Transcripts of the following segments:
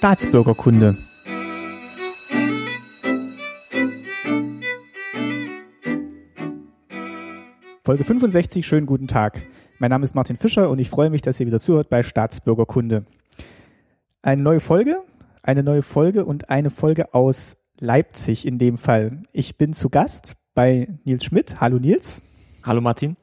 Staatsbürgerkunde. Folge 65, schönen guten Tag. Mein Name ist Martin Fischer und ich freue mich, dass ihr wieder zuhört bei Staatsbürgerkunde. Eine neue Folge, eine neue Folge und eine Folge aus Leipzig in dem Fall. Ich bin zu Gast bei Nils Schmidt. Hallo Nils. Hallo Martin.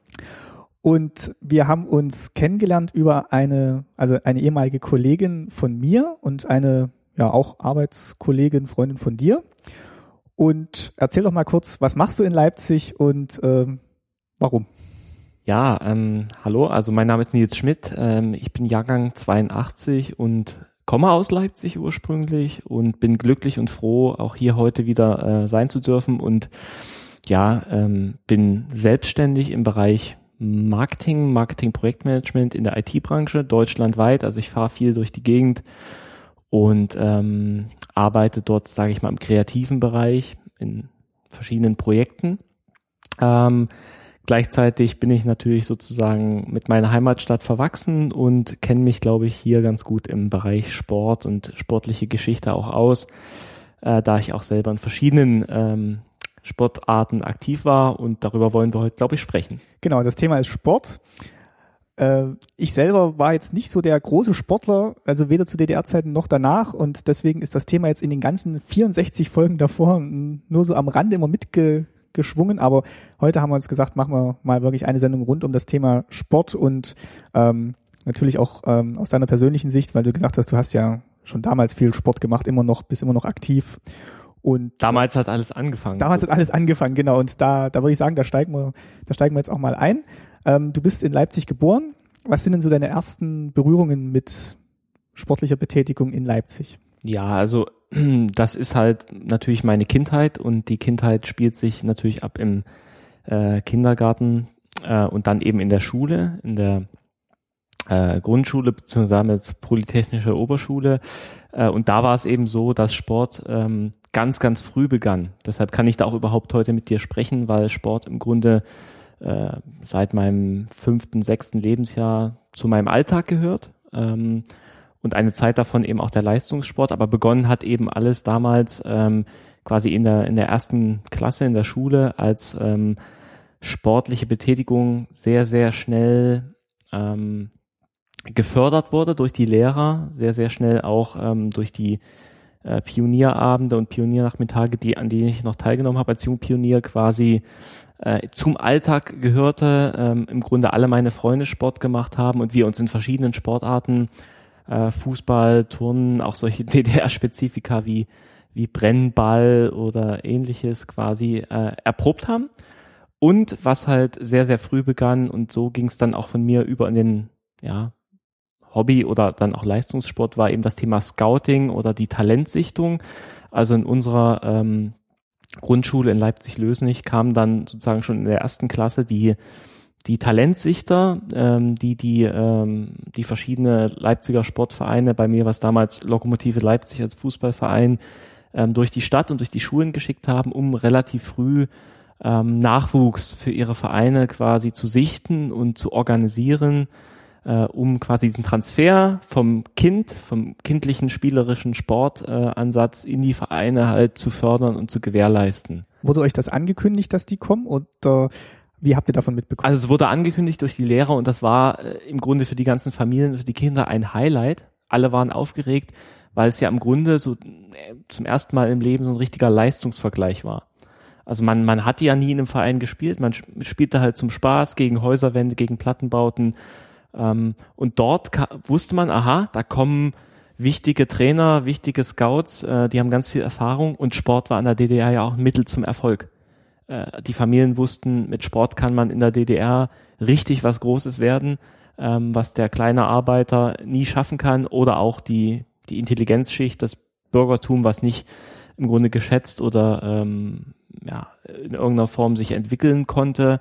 Und wir haben uns kennengelernt über eine, also eine ehemalige Kollegin von mir und eine, ja, auch Arbeitskollegin, Freundin von dir. Und erzähl doch mal kurz, was machst du in Leipzig und ähm, Warum? Ja, ähm, hallo, also mein Name ist Nils Schmidt, ähm, ich bin Jahrgang 82 und komme aus Leipzig ursprünglich und bin glücklich und froh, auch hier heute wieder äh, sein zu dürfen und ja, ähm, bin selbstständig im Bereich Marketing, Marketing-Projektmanagement in der IT-Branche deutschlandweit. Also ich fahre viel durch die Gegend und ähm, arbeite dort, sage ich mal, im kreativen Bereich in verschiedenen Projekten. Ähm, Gleichzeitig bin ich natürlich sozusagen mit meiner Heimatstadt verwachsen und kenne mich, glaube ich, hier ganz gut im Bereich Sport und sportliche Geschichte auch aus, äh, da ich auch selber in verschiedenen ähm, Sportarten aktiv war und darüber wollen wir heute, glaube ich, sprechen. Genau, das Thema ist Sport. Äh, ich selber war jetzt nicht so der große Sportler, also weder zu DDR-Zeiten noch danach und deswegen ist das Thema jetzt in den ganzen 64 Folgen davor nur so am Rande immer mitge geschwungen, aber heute haben wir uns gesagt, machen wir mal wirklich eine Sendung rund um das Thema Sport und ähm, natürlich auch ähm, aus deiner persönlichen Sicht, weil du gesagt hast, du hast ja schon damals viel Sport gemacht, immer noch, bist immer noch aktiv. Und damals hat alles angefangen. Damals hat alles angefangen, genau. Und da, da würde ich sagen, da steigen wir, da steigen wir jetzt auch mal ein. Ähm, du bist in Leipzig geboren. Was sind denn so deine ersten Berührungen mit sportlicher Betätigung in Leipzig? Ja, also das ist halt natürlich meine Kindheit und die Kindheit spielt sich natürlich ab im äh, Kindergarten äh, und dann eben in der Schule, in der äh, Grundschule beziehungsweise jetzt Polytechnische Oberschule. Äh, und da war es eben so, dass Sport ähm, ganz, ganz früh begann. Deshalb kann ich da auch überhaupt heute mit dir sprechen, weil Sport im Grunde äh, seit meinem fünften, sechsten Lebensjahr zu meinem Alltag gehört. Ähm, und eine Zeit davon eben auch der Leistungssport. Aber begonnen hat eben alles damals ähm, quasi in der, in der ersten Klasse in der Schule als ähm, sportliche Betätigung sehr, sehr schnell ähm, gefördert wurde durch die Lehrer, sehr, sehr schnell auch ähm, durch die äh, Pionierabende und Pioniernachmittage, die, an denen ich noch teilgenommen habe als Jungpionier quasi äh, zum Alltag gehörte, ähm, im Grunde alle meine Freunde Sport gemacht haben und wir uns in verschiedenen Sportarten äh, Fußball, Turnen, auch solche DDR-Spezifika wie, wie Brennball oder ähnliches quasi äh, erprobt haben. Und was halt sehr, sehr früh begann und so ging es dann auch von mir über in den, ja, Hobby oder dann auch Leistungssport war eben das Thema Scouting oder die Talentsichtung. Also in unserer ähm, Grundschule in Leipzig-Lösnich kam dann sozusagen schon in der ersten Klasse die die Talentsichter, ähm, die die ähm, die verschiedene Leipziger Sportvereine, bei mir was damals Lokomotive Leipzig als Fußballverein, ähm, durch die Stadt und durch die Schulen geschickt haben, um relativ früh ähm, Nachwuchs für ihre Vereine quasi zu sichten und zu organisieren, äh, um quasi diesen Transfer vom Kind, vom kindlichen spielerischen Sportansatz äh, in die Vereine halt zu fördern und zu gewährleisten. Wurde euch das angekündigt, dass die kommen oder wie habt ihr davon mitbekommen? Also es wurde angekündigt durch die Lehrer und das war äh, im Grunde für die ganzen Familien, für die Kinder ein Highlight. Alle waren aufgeregt, weil es ja im Grunde so äh, zum ersten Mal im Leben so ein richtiger Leistungsvergleich war. Also man, man hat ja nie in einem Verein gespielt, man spielte halt zum Spaß gegen Häuserwände, gegen Plattenbauten. Ähm, und dort wusste man, aha, da kommen wichtige Trainer, wichtige Scouts, äh, die haben ganz viel Erfahrung und Sport war in der DDR ja auch ein Mittel zum Erfolg. Äh, die Familien wussten, mit Sport kann man in der DDR richtig was Großes werden, ähm, was der kleine Arbeiter nie schaffen kann oder auch die, die Intelligenzschicht, das Bürgertum, was nicht im Grunde geschätzt oder ähm, ja, in irgendeiner Form sich entwickeln konnte,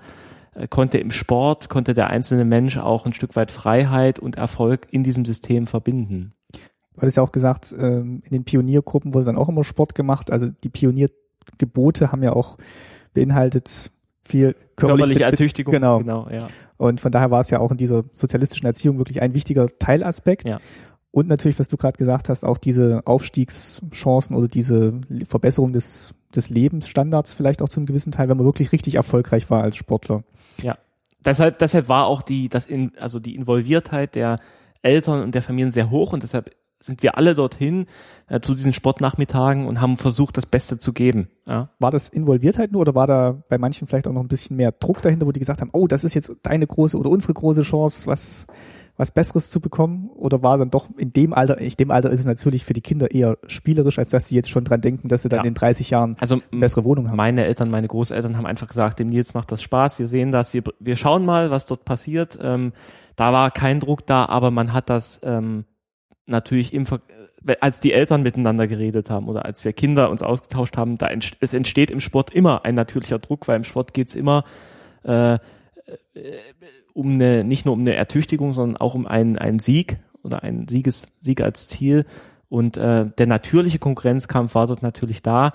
konnte im Sport, konnte der einzelne Mensch auch ein Stück weit Freiheit und Erfolg in diesem System verbinden. Du hattest ja auch gesagt, ähm, in den Pioniergruppen wurde dann auch immer Sport gemacht. Also die Pioniergebote haben ja auch beinhaltet viel körperliche Ertüchtigung. Genau. genau ja. Und von daher war es ja auch in dieser sozialistischen Erziehung wirklich ein wichtiger Teilaspekt. Ja. Und natürlich, was du gerade gesagt hast, auch diese Aufstiegschancen oder diese Verbesserung des, des Lebensstandards vielleicht auch zu einem gewissen Teil, wenn man wirklich richtig erfolgreich war als Sportler. Ja. Deshalb, deshalb war auch die, das in, also die Involviertheit der Eltern und der Familien sehr hoch und deshalb sind wir alle dorthin äh, zu diesen Sportnachmittagen und haben versucht, das Beste zu geben. Ja. War das Involviertheit nur oder war da bei manchen vielleicht auch noch ein bisschen mehr Druck dahinter, wo die gesagt haben, oh, das ist jetzt deine große oder unsere große Chance, was was Besseres zu bekommen? Oder war dann doch in dem Alter, in dem Alter ist es natürlich für die Kinder eher spielerisch, als dass sie jetzt schon dran denken, dass sie dann ja. in 30 Jahren also, eine bessere Wohnung haben? Meine Eltern, meine Großeltern haben einfach gesagt, dem Nils macht das Spaß, wir sehen das, wir, wir schauen mal, was dort passiert. Ähm, da war kein Druck da, aber man hat das ähm, natürlich im Ver als die Eltern miteinander geredet haben oder als wir Kinder uns ausgetauscht haben, da ent es entsteht im Sport immer ein natürlicher Druck, weil im Sport geht's immer äh, äh um eine, nicht nur um eine Ertüchtigung, sondern auch um einen, einen Sieg oder einen Sieges, Sieg als Ziel. Und äh, der natürliche Konkurrenzkampf war dort natürlich da.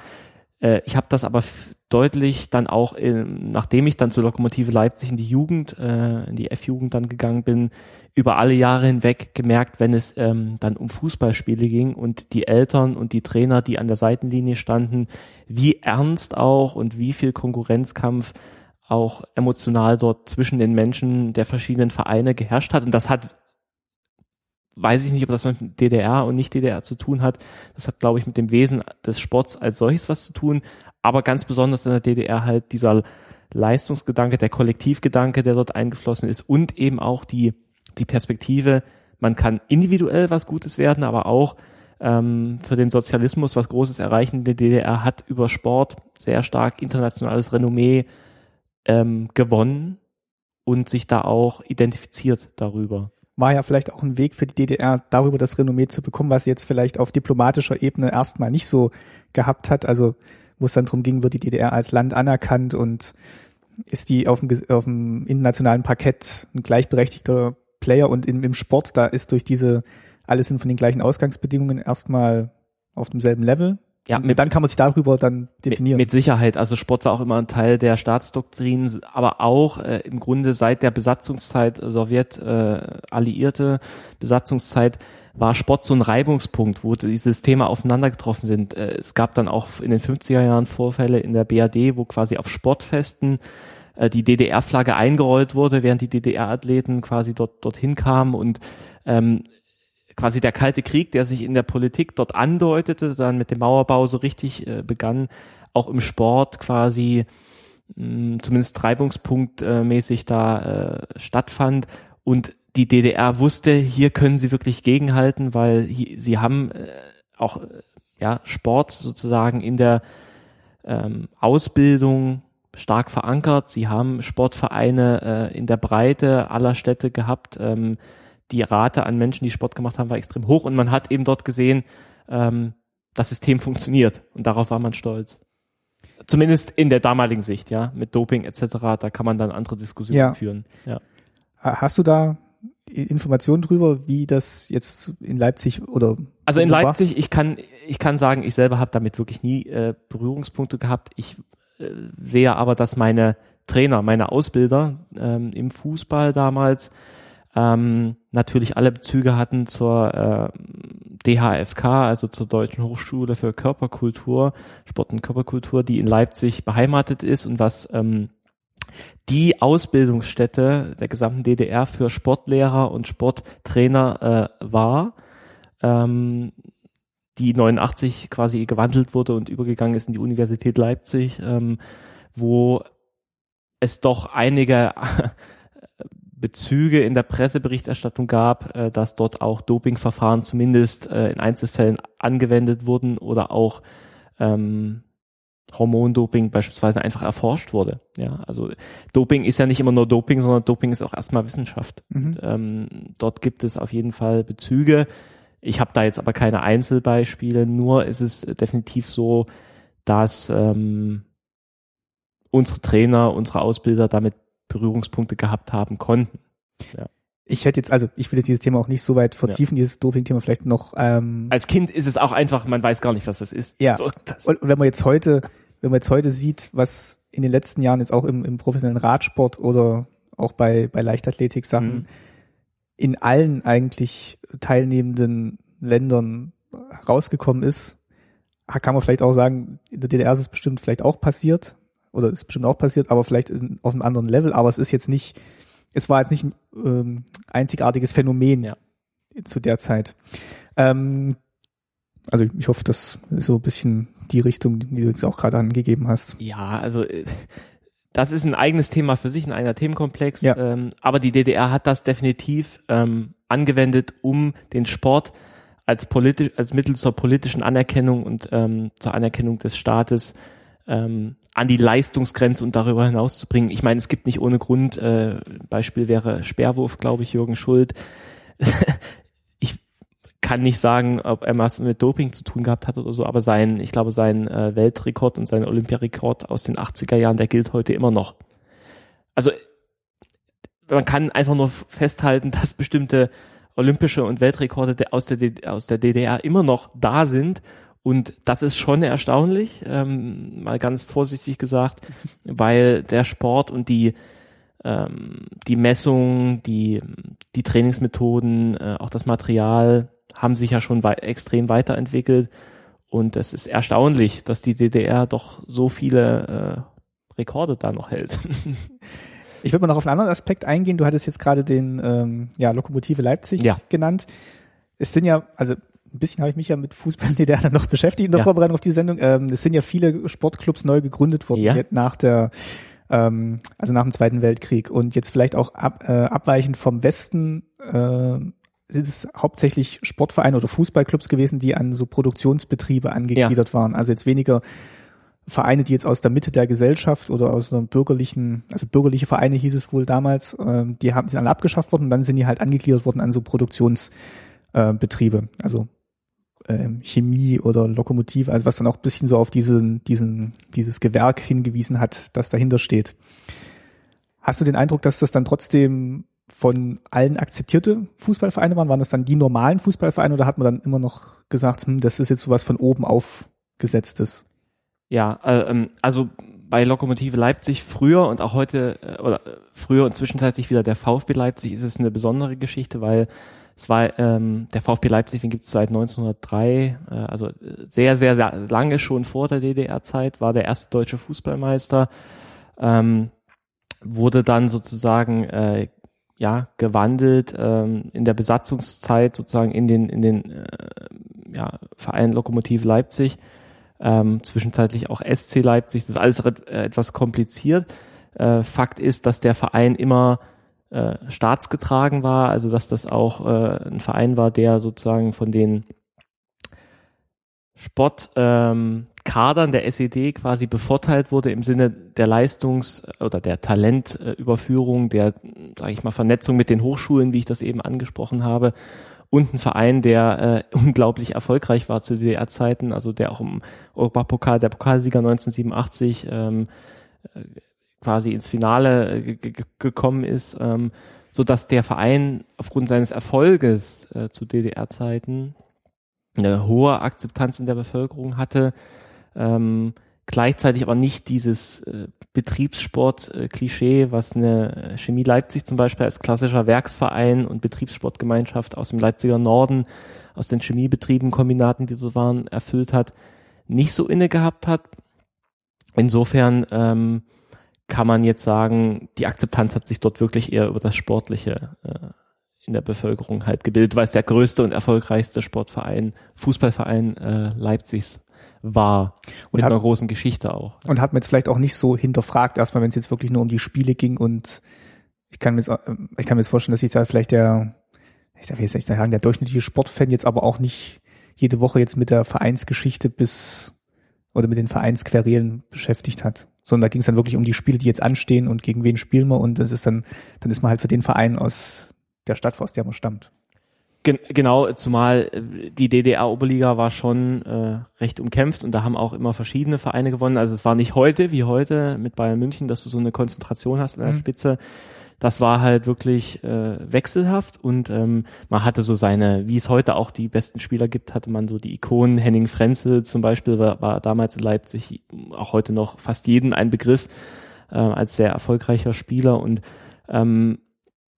Äh, ich habe das aber deutlich dann auch, in, nachdem ich dann zur Lokomotive Leipzig in die Jugend, äh, in die F-Jugend dann gegangen bin, über alle Jahre hinweg gemerkt, wenn es ähm, dann um Fußballspiele ging und die Eltern und die Trainer, die an der Seitenlinie standen, wie ernst auch und wie viel Konkurrenzkampf auch emotional dort zwischen den Menschen der verschiedenen Vereine geherrscht hat. Und das hat, weiß ich nicht, ob das mit DDR und nicht DDR zu tun hat. Das hat, glaube ich, mit dem Wesen des Sports als solches was zu tun. Aber ganz besonders in der DDR halt dieser Leistungsgedanke, der Kollektivgedanke, der dort eingeflossen ist und eben auch die, die Perspektive, man kann individuell was Gutes werden, aber auch ähm, für den Sozialismus was Großes erreichen. Die DDR hat über Sport sehr stark internationales Renommee ähm, gewonnen und sich da auch identifiziert darüber. War ja vielleicht auch ein Weg für die DDR, darüber das Renommee zu bekommen, was sie jetzt vielleicht auf diplomatischer Ebene erstmal nicht so gehabt hat. Also wo es dann darum ging, wird die DDR als Land anerkannt und ist die auf dem, auf dem internationalen Parkett ein gleichberechtigter Player und in, im Sport, da ist durch diese, alles sind von den gleichen Ausgangsbedingungen erstmal auf demselben Level. Ja, mit, dann kann man sich darüber dann definieren. Mit, mit, Sicherheit. Also Sport war auch immer ein Teil der Staatsdoktrin, aber auch äh, im Grunde seit der Besatzungszeit, äh, Sowjet, äh, alliierte Besatzungszeit, war Sport so ein Reibungspunkt, wo die Systeme aufeinander getroffen sind. Äh, es gab dann auch in den 50er Jahren Vorfälle in der BAD, wo quasi auf Sportfesten äh, die DDR-Flagge eingerollt wurde, während die DDR-Athleten quasi dort dorthin kamen und ähm, quasi der Kalte Krieg, der sich in der Politik dort andeutete, dann mit dem Mauerbau so richtig äh, begann, auch im Sport quasi mh, zumindest treibungspunktmäßig äh, da äh, stattfand und die DDR wusste, hier können sie wirklich gegenhalten, weil hier, sie haben äh, auch ja Sport sozusagen in der ähm, Ausbildung stark verankert. Sie haben Sportvereine äh, in der Breite aller Städte gehabt. Ähm, die Rate an Menschen, die Sport gemacht haben, war extrem hoch und man hat eben dort gesehen, ähm, das System funktioniert und darauf war man stolz. Zumindest in der damaligen Sicht, ja, mit Doping etc. Da kann man dann andere Diskussionen ja. führen. Ja. Hast du da Informationen drüber, wie das jetzt in Leipzig oder also in Leipzig, ich kann ich kann sagen, ich selber habe damit wirklich nie äh, Berührungspunkte gehabt. Ich äh, sehe aber, dass meine Trainer, meine Ausbilder ähm, im Fußball damals ähm, natürlich alle Bezüge hatten zur äh, DHFK, also zur Deutschen Hochschule für Körperkultur, Sport und Körperkultur, die in Leipzig beheimatet ist und was ähm, die Ausbildungsstätte der gesamten DDR für Sportlehrer und Sporttrainer äh, war, ähm, die 89 quasi gewandelt wurde und übergegangen ist in die Universität Leipzig, ähm, wo es doch einige Bezüge in der Presseberichterstattung gab, äh, dass dort auch Dopingverfahren zumindest äh, in Einzelfällen angewendet wurden oder auch ähm, Hormondoping beispielsweise einfach erforscht wurde. Ja, also Doping ist ja nicht immer nur Doping, sondern Doping ist auch erstmal Wissenschaft. Mhm. Und, ähm, dort gibt es auf jeden Fall Bezüge. Ich habe da jetzt aber keine Einzelbeispiele, nur ist es definitiv so, dass ähm, unsere Trainer, unsere Ausbilder damit Berührungspunkte gehabt haben konnten. Ja. Ich hätte jetzt, also ich will jetzt dieses Thema auch nicht so weit vertiefen, ja. dieses Doping-Thema vielleicht noch. Ähm, Als Kind ist es auch einfach, man weiß gar nicht, was das ist. Ja. So, das und, und wenn man jetzt heute, wenn man jetzt heute sieht, was in den letzten Jahren jetzt auch im, im professionellen Radsport oder auch bei, bei Leichtathletik-Sachen, mhm. in allen eigentlich teilnehmenden Ländern rausgekommen ist. Kann man vielleicht auch sagen, in der DDR ist es bestimmt vielleicht auch passiert oder ist bestimmt auch passiert, aber vielleicht auf einem anderen Level. Aber es ist jetzt nicht, es war jetzt nicht ein ähm, einzigartiges Phänomen ja. zu der Zeit. Ähm, also ich hoffe, das ist so ein bisschen die Richtung, die du jetzt auch gerade angegeben hast. Ja, also äh, das ist ein eigenes Thema für sich, ein eigener Themenkomplex. Ja. Ähm, aber die DDR hat das definitiv ähm, angewendet, um den Sport als politisch, als Mittel zur politischen Anerkennung und ähm, zur Anerkennung des Staates ähm, an die Leistungsgrenze und darüber hinaus zu bringen. Ich meine, es gibt nicht ohne Grund, äh, Beispiel wäre Sperrwurf, glaube ich, Jürgen Schuld. ich kann nicht sagen, ob er was mit Doping zu tun gehabt hat oder so, aber sein, ich glaube, sein äh, Weltrekord und sein Olympiarekord aus den 80er Jahren, der gilt heute immer noch. Also man kann einfach nur festhalten, dass bestimmte olympische und Weltrekorde aus der, aus der DDR immer noch da sind und das ist schon erstaunlich, ähm, mal ganz vorsichtig gesagt, weil der Sport und die, ähm, die Messung, die, die Trainingsmethoden, äh, auch das Material haben sich ja schon wei extrem weiterentwickelt. Und es ist erstaunlich, dass die DDR doch so viele äh, Rekorde da noch hält. Ich würde mal noch auf einen anderen Aspekt eingehen. Du hattest jetzt gerade den ähm, ja, Lokomotive Leipzig ja. genannt. Es sind ja, also ein bisschen habe ich mich ja mit Fußball DDR dann noch beschäftigt in der ja. Vorbereitung auf die Sendung. Ähm, es sind ja viele Sportclubs neu gegründet worden ja. nach der ähm, also nach dem Zweiten Weltkrieg und jetzt vielleicht auch ab, äh, abweichend vom Westen äh, sind es hauptsächlich Sportvereine oder Fußballclubs gewesen, die an so Produktionsbetriebe angegliedert ja. waren. Also jetzt weniger Vereine, die jetzt aus der Mitte der Gesellschaft oder aus einem bürgerlichen, also bürgerliche Vereine hieß es wohl damals, äh, die haben sind alle abgeschafft worden und dann sind die halt angegliedert worden an so Produktionsbetriebe. Also ähm, Chemie oder Lokomotive, also was dann auch ein bisschen so auf diesen, diesen, dieses Gewerk hingewiesen hat, das dahinter steht. Hast du den Eindruck, dass das dann trotzdem von allen akzeptierte Fußballvereine waren? Waren das dann die normalen Fußballvereine oder hat man dann immer noch gesagt, hm, das ist jetzt sowas von oben aufgesetztes? Ja, äh, ähm, also bei Lokomotive Leipzig früher und auch heute äh, oder äh, früher und zwischenzeitlich wieder der VfB Leipzig ist es eine besondere Geschichte, weil war ähm, der VfB Leipzig, den gibt es seit 1903, äh, also sehr, sehr, sehr lange schon vor der DDR-Zeit, war der erste deutsche Fußballmeister, ähm, wurde dann sozusagen äh, ja gewandelt ähm, in der Besatzungszeit sozusagen in den in den äh, ja, Verein Lokomotive Leipzig, ähm, zwischenzeitlich auch SC Leipzig. Das ist alles äh, etwas kompliziert. Äh, Fakt ist, dass der Verein immer äh, staatsgetragen war, also dass das auch äh, ein Verein war, der sozusagen von den Sportkadern ähm, der SED quasi bevorteilt wurde im Sinne der Leistungs- oder der Talentüberführung, der, sage ich mal, Vernetzung mit den Hochschulen, wie ich das eben angesprochen habe. Und ein Verein, der äh, unglaublich erfolgreich war zu DDR-Zeiten, also der auch im Europapokal, der Pokalsieger 1987, ähm, quasi ins Finale äh, gekommen ist, ähm, so dass der Verein aufgrund seines Erfolges äh, zu DDR-Zeiten eine hohe Akzeptanz in der Bevölkerung hatte, ähm, gleichzeitig aber nicht dieses äh, Betriebssport-Klischee, was eine Chemie Leipzig zum Beispiel als klassischer Werksverein und Betriebssportgemeinschaft aus dem Leipziger Norden, aus den Chemiebetrieben, Kombinaten, die so waren, erfüllt hat, nicht so inne gehabt hat. Insofern ähm, kann man jetzt sagen, die Akzeptanz hat sich dort wirklich eher über das Sportliche äh, in der Bevölkerung halt gebildet, weil es der größte und erfolgreichste Sportverein, Fußballverein äh, Leipzigs war. Und mit hat, einer großen Geschichte auch. Und hat man jetzt vielleicht auch nicht so hinterfragt, erstmal, wenn es jetzt wirklich nur um die Spiele ging und ich kann mir jetzt, ich kann mir jetzt vorstellen, dass sich da vielleicht der, ich sag jetzt nicht sagen, der durchschnittliche Sportfan jetzt aber auch nicht jede Woche jetzt mit der Vereinsgeschichte bis oder mit den Vereinsquerelen beschäftigt hat sondern da ging es dann wirklich um die Spiele, die jetzt anstehen und gegen wen spielen wir und das ist dann, dann ist man halt für den Verein aus der Stadt, aus der man stammt. Gen genau, zumal äh, die DDR-Oberliga war schon äh, recht umkämpft und da haben auch immer verschiedene Vereine gewonnen. Also es war nicht heute wie heute mit Bayern München, dass du so eine Konzentration hast an der mhm. Spitze, das war halt wirklich äh, wechselhaft und ähm, man hatte so seine, wie es heute auch die besten Spieler gibt, hatte man so die Ikonen. Henning Frenzel zum Beispiel war, war damals in Leipzig auch heute noch fast jeden ein Begriff äh, als sehr erfolgreicher Spieler und ähm,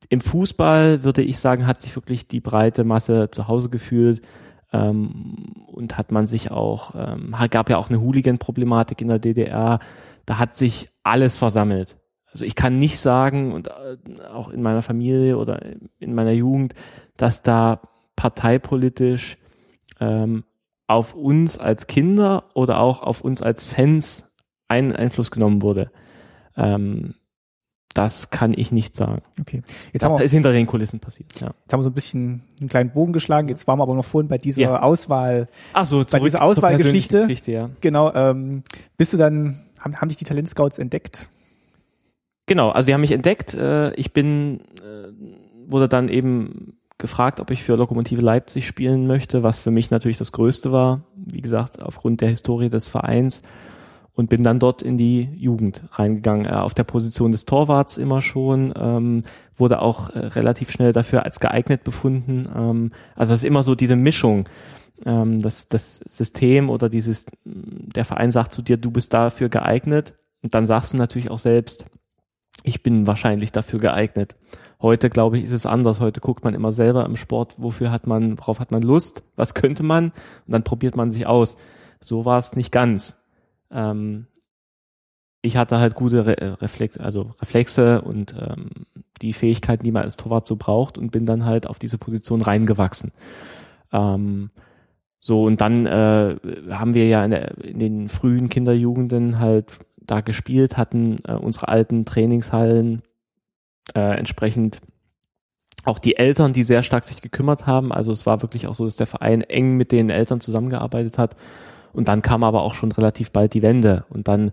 Im Fußball würde ich sagen, hat sich wirklich die breite Masse zu Hause gefühlt ähm, und hat man sich auch, ähm, gab ja auch eine Hooligan-Problematik in der DDR, da hat sich alles versammelt. Also ich kann nicht sagen, und äh, auch in meiner Familie oder in meiner Jugend, dass da parteipolitisch ähm, auf uns als Kinder oder auch auf uns als Fans ein Einfluss genommen wurde. Ähm, das kann ich nicht sagen. Okay. Jetzt das haben wir, ist hinter den Kulissen passiert. Ja. Jetzt haben wir so ein bisschen einen kleinen Bogen geschlagen. Jetzt waren wir aber noch vorhin bei dieser ja. Auswahl. Ach so, bei dieser Auswahlgeschichte. Ja. Genau. Ähm, bist du dann haben, haben dich die Talentscouts entdeckt? Genau. Also sie haben mich entdeckt. Äh, ich bin äh, wurde dann eben gefragt, ob ich für Lokomotive Leipzig spielen möchte, was für mich natürlich das Größte war. Wie gesagt, aufgrund der Historie des Vereins und bin dann dort in die Jugend reingegangen. Äh, auf der Position des Torwarts immer schon, ähm, wurde auch äh, relativ schnell dafür als geeignet befunden. Ähm, also es ist immer so diese Mischung. Ähm, das, das System oder dieses, der Verein sagt zu dir, du bist dafür geeignet und dann sagst du natürlich auch selbst, ich bin wahrscheinlich dafür geeignet. Heute, glaube ich, ist es anders. Heute guckt man immer selber im Sport, wofür hat man, worauf hat man Lust, was könnte man und dann probiert man sich aus. So war es nicht ganz ähm, ich hatte halt gute Re äh, Reflex, also Reflexe und ähm, die Fähigkeiten, die man als Torwart so braucht und bin dann halt auf diese Position reingewachsen. Ähm, so, und dann äh, haben wir ja in, der, in den frühen Kinderjugenden halt da gespielt, hatten äh, unsere alten Trainingshallen äh, entsprechend auch die Eltern, die sehr stark sich gekümmert haben. Also es war wirklich auch so, dass der Verein eng mit den Eltern zusammengearbeitet hat und dann kam aber auch schon relativ bald die Wende und dann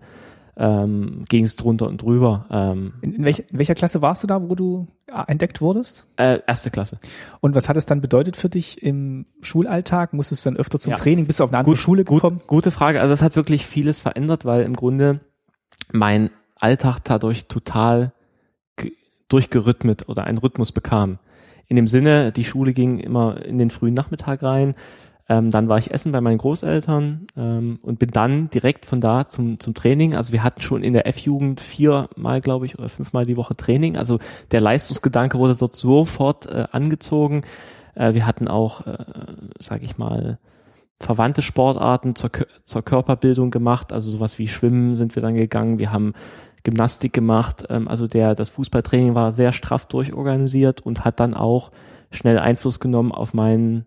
ähm, ging es drunter und drüber. Ähm, in, in, welch, in welcher Klasse warst du da, wo du äh, entdeckt wurdest? Äh, erste Klasse. Und was hat es dann bedeutet für dich im Schulalltag? Musstest du dann öfter zum ja. Training? Bist du auf eine andere gut, Schule gekommen? Gut, gute Frage. Also das hat wirklich vieles verändert, weil im Grunde mein Alltag dadurch total durchgerhythmet oder einen Rhythmus bekam. In dem Sinne, die Schule ging immer in den frühen Nachmittag rein. Ähm, dann war ich essen bei meinen Großeltern ähm, und bin dann direkt von da zum, zum Training. Also wir hatten schon in der F-Jugend viermal, glaube ich, oder fünfmal die Woche Training. Also der Leistungsgedanke wurde dort sofort äh, angezogen. Äh, wir hatten auch, äh, sage ich mal, verwandte Sportarten zur, zur Körperbildung gemacht. Also sowas wie Schwimmen sind wir dann gegangen. Wir haben Gymnastik gemacht. Ähm, also der, das Fußballtraining war sehr straff durchorganisiert und hat dann auch schnell Einfluss genommen auf meinen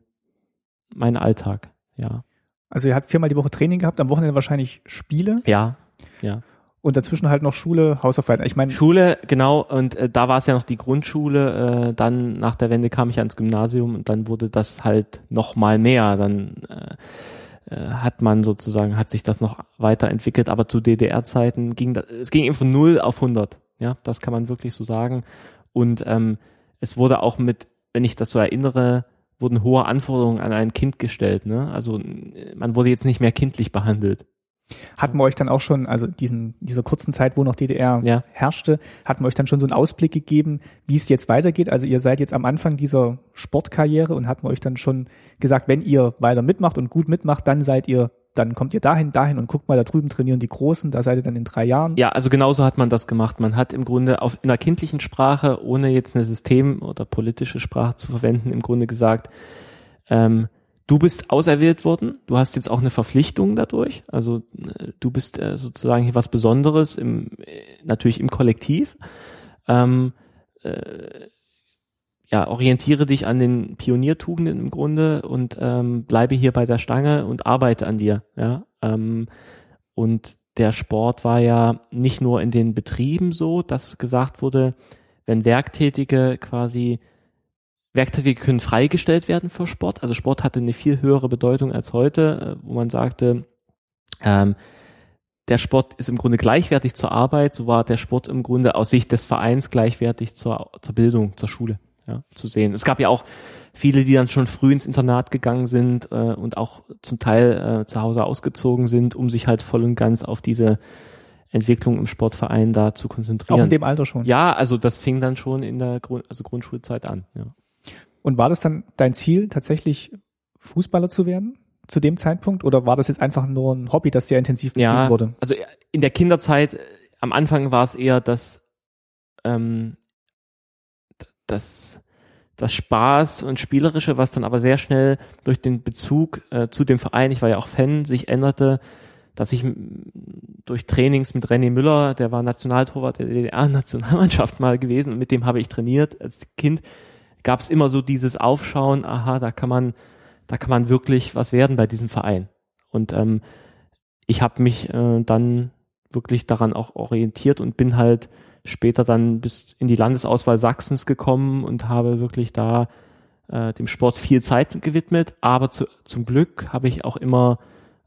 mein Alltag, ja. Also ihr habt viermal die Woche Training gehabt, am Wochenende wahrscheinlich Spiele. Ja, ja. Und dazwischen halt noch Schule, Hausaufgaben. Ich meine Schule, genau. Und äh, da war es ja noch die Grundschule. Äh, dann nach der Wende kam ich ans Gymnasium und dann wurde das halt noch mal mehr. Dann äh, äh, hat man sozusagen hat sich das noch weiterentwickelt. Aber zu DDR-Zeiten ging das, es ging eben von 0 auf 100. Ja, das kann man wirklich so sagen. Und ähm, es wurde auch mit, wenn ich das so erinnere, wurden hohe Anforderungen an ein Kind gestellt. Ne? Also man wurde jetzt nicht mehr kindlich behandelt. Hatten wir euch dann auch schon, also diesen, dieser kurzen Zeit, wo noch DDR ja. herrschte, hatten wir euch dann schon so einen Ausblick gegeben, wie es jetzt weitergeht? Also ihr seid jetzt am Anfang dieser Sportkarriere und hatten wir euch dann schon gesagt, wenn ihr weiter mitmacht und gut mitmacht, dann seid ihr dann kommt ihr dahin, dahin und guckt mal, da drüben trainieren die Großen, da seid ihr dann in drei Jahren. Ja, also genauso hat man das gemacht. Man hat im Grunde auf in einer kindlichen Sprache, ohne jetzt eine System- oder politische Sprache zu verwenden, im Grunde gesagt, ähm, du bist auserwählt worden, du hast jetzt auch eine Verpflichtung dadurch, also äh, du bist äh, sozusagen hier was Besonderes, im, äh, natürlich im Kollektiv. Ähm, äh, ja, orientiere dich an den Pioniertugenden im Grunde und ähm, bleibe hier bei der Stange und arbeite an dir. Ja, ähm, und der Sport war ja nicht nur in den Betrieben so, dass gesagt wurde, wenn Werktätige quasi Werktätige können freigestellt werden für Sport. Also Sport hatte eine viel höhere Bedeutung als heute, äh, wo man sagte, ähm, der Sport ist im Grunde gleichwertig zur Arbeit, so war der Sport im Grunde aus Sicht des Vereins gleichwertig zur, zur Bildung, zur Schule ja, zu sehen. Es gab ja auch viele, die dann schon früh ins Internat gegangen sind äh, und auch zum Teil äh, zu Hause ausgezogen sind, um sich halt voll und ganz auf diese Entwicklung im Sportverein da zu konzentrieren. Auch in dem Alter schon. Ja, also das fing dann schon in der Grund, also Grundschulzeit an. Ja. Und war das dann dein Ziel, tatsächlich Fußballer zu werden? zu dem Zeitpunkt oder war das jetzt einfach nur ein Hobby, das sehr intensiv betrieben ja, wurde? Also in der Kinderzeit, am Anfang war es eher, dass ähm, das, das Spaß und Spielerische, was dann aber sehr schnell durch den Bezug äh, zu dem Verein, ich war ja auch Fan, sich änderte, dass ich durch Trainings mit René Müller, der war Nationaltorwart der DDR-Nationalmannschaft mal gewesen und mit dem habe ich trainiert als Kind, gab es immer so dieses Aufschauen, aha, da kann man, da kann man wirklich was werden bei diesem Verein. Und ähm, ich habe mich äh, dann wirklich daran auch orientiert und bin halt später dann bis in die Landesauswahl Sachsens gekommen und habe wirklich da äh, dem Sport viel Zeit gewidmet. Aber zu, zum Glück habe ich auch immer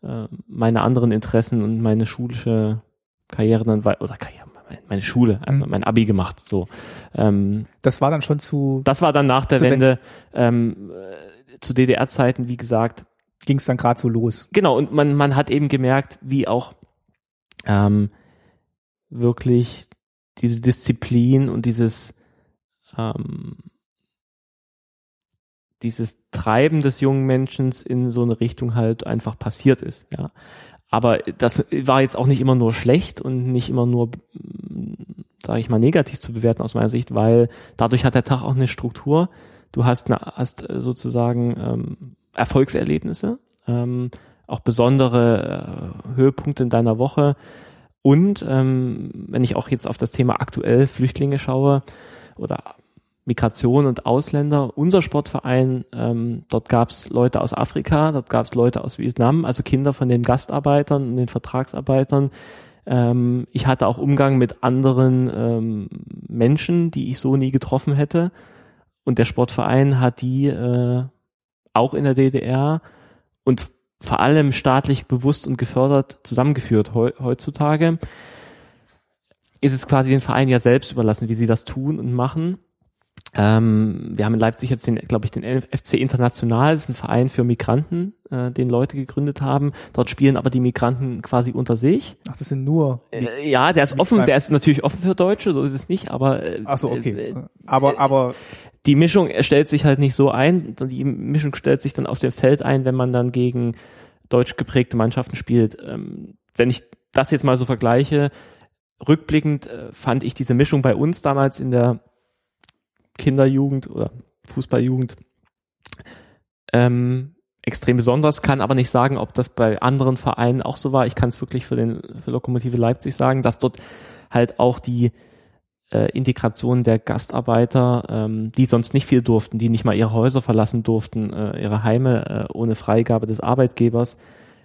äh, meine anderen Interessen und meine schulische Karriere dann oder Karriere, meine Schule, also mhm. mein Abi gemacht. So. Ähm, das war dann schon zu. Das war dann nach der Wende. Ähm, äh, zu DDR-Zeiten, wie gesagt. Ging es dann gerade so los. Genau, und man, man hat eben gemerkt, wie auch ähm, wirklich diese Disziplin und dieses ähm, dieses Treiben des jungen Menschen in so eine Richtung halt einfach passiert ist. Ja. Aber das war jetzt auch nicht immer nur schlecht und nicht immer nur, sage ich mal, negativ zu bewerten aus meiner Sicht, weil dadurch hat der Tag auch eine Struktur. Du hast, eine, hast äh, sozusagen ähm, Erfolgserlebnisse, ähm, auch besondere äh, Höhepunkte in deiner Woche. Und ähm, wenn ich auch jetzt auf das Thema aktuell Flüchtlinge schaue oder Migration und Ausländer, unser Sportverein, ähm, dort gab es Leute aus Afrika, dort gab es Leute aus Vietnam, also Kinder von den Gastarbeitern und den Vertragsarbeitern. Ähm, ich hatte auch Umgang mit anderen ähm, Menschen, die ich so nie getroffen hätte. Und der Sportverein hat die äh, auch in der DDR und vor allem staatlich bewusst und gefördert zusammengeführt he heutzutage. Ist es quasi den Verein ja selbst überlassen, wie sie das tun und machen. Ähm, wir haben in Leipzig jetzt den, glaube ich, den FC International, das ist ein Verein für Migranten, äh, den Leute gegründet haben. Dort spielen aber die Migranten quasi unter sich. Ach, das sind nur. Äh, ja, der ist offen, der ist natürlich offen für Deutsche, so ist es nicht, aber. Äh, Ach so, okay. Äh, aber, aber. Die Mischung stellt sich halt nicht so ein, die Mischung stellt sich dann auf dem Feld ein, wenn man dann gegen deutsch geprägte Mannschaften spielt. Ähm, wenn ich das jetzt mal so vergleiche, rückblickend äh, fand ich diese Mischung bei uns damals in der Kinderjugend oder Fußballjugend ähm, extrem besonders, kann aber nicht sagen, ob das bei anderen Vereinen auch so war. Ich kann es wirklich für den für Lokomotive Leipzig sagen, dass dort halt auch die äh, Integration der Gastarbeiter, ähm, die sonst nicht viel durften, die nicht mal ihre Häuser verlassen durften, äh, ihre Heime äh, ohne Freigabe des Arbeitgebers,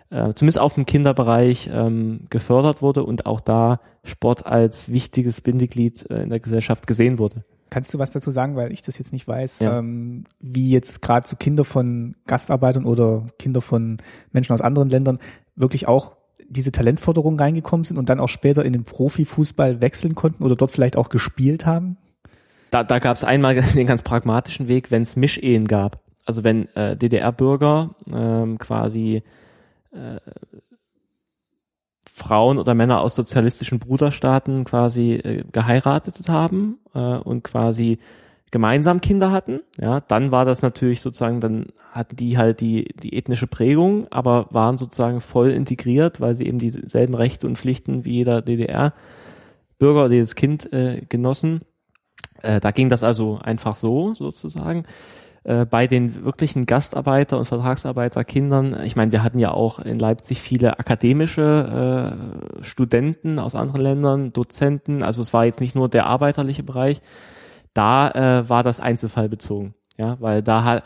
äh, zumindest auf dem Kinderbereich ähm, gefördert wurde und auch da Sport als wichtiges Bindeglied äh, in der Gesellschaft gesehen wurde. Kannst du was dazu sagen, weil ich das jetzt nicht weiß, ja. ähm, wie jetzt gerade so Kinder von Gastarbeitern oder Kinder von Menschen aus anderen Ländern wirklich auch diese Talentförderung reingekommen sind und dann auch später in den Profifußball wechseln konnten oder dort vielleicht auch gespielt haben? Da, da gab es einmal den ganz pragmatischen Weg, wenn es Mischehen gab. Also wenn äh, DDR-Bürger ähm, quasi äh, Frauen oder Männer aus sozialistischen Bruderstaaten quasi äh, geheiratet haben äh, und quasi gemeinsam Kinder hatten, ja, dann war das natürlich sozusagen, dann hatten die halt die, die ethnische Prägung, aber waren sozusagen voll integriert, weil sie eben dieselben Rechte und Pflichten wie jeder DDR-Bürger oder jedes Kind äh, genossen. Äh, da ging das also einfach so, sozusagen. Äh, bei den wirklichen Gastarbeiter- und Vertragsarbeiterkindern, ich meine, wir hatten ja auch in Leipzig viele akademische äh, Studenten aus anderen Ländern, Dozenten, also es war jetzt nicht nur der arbeiterliche Bereich, da äh, war das einzelfallbezogen. Ja, weil da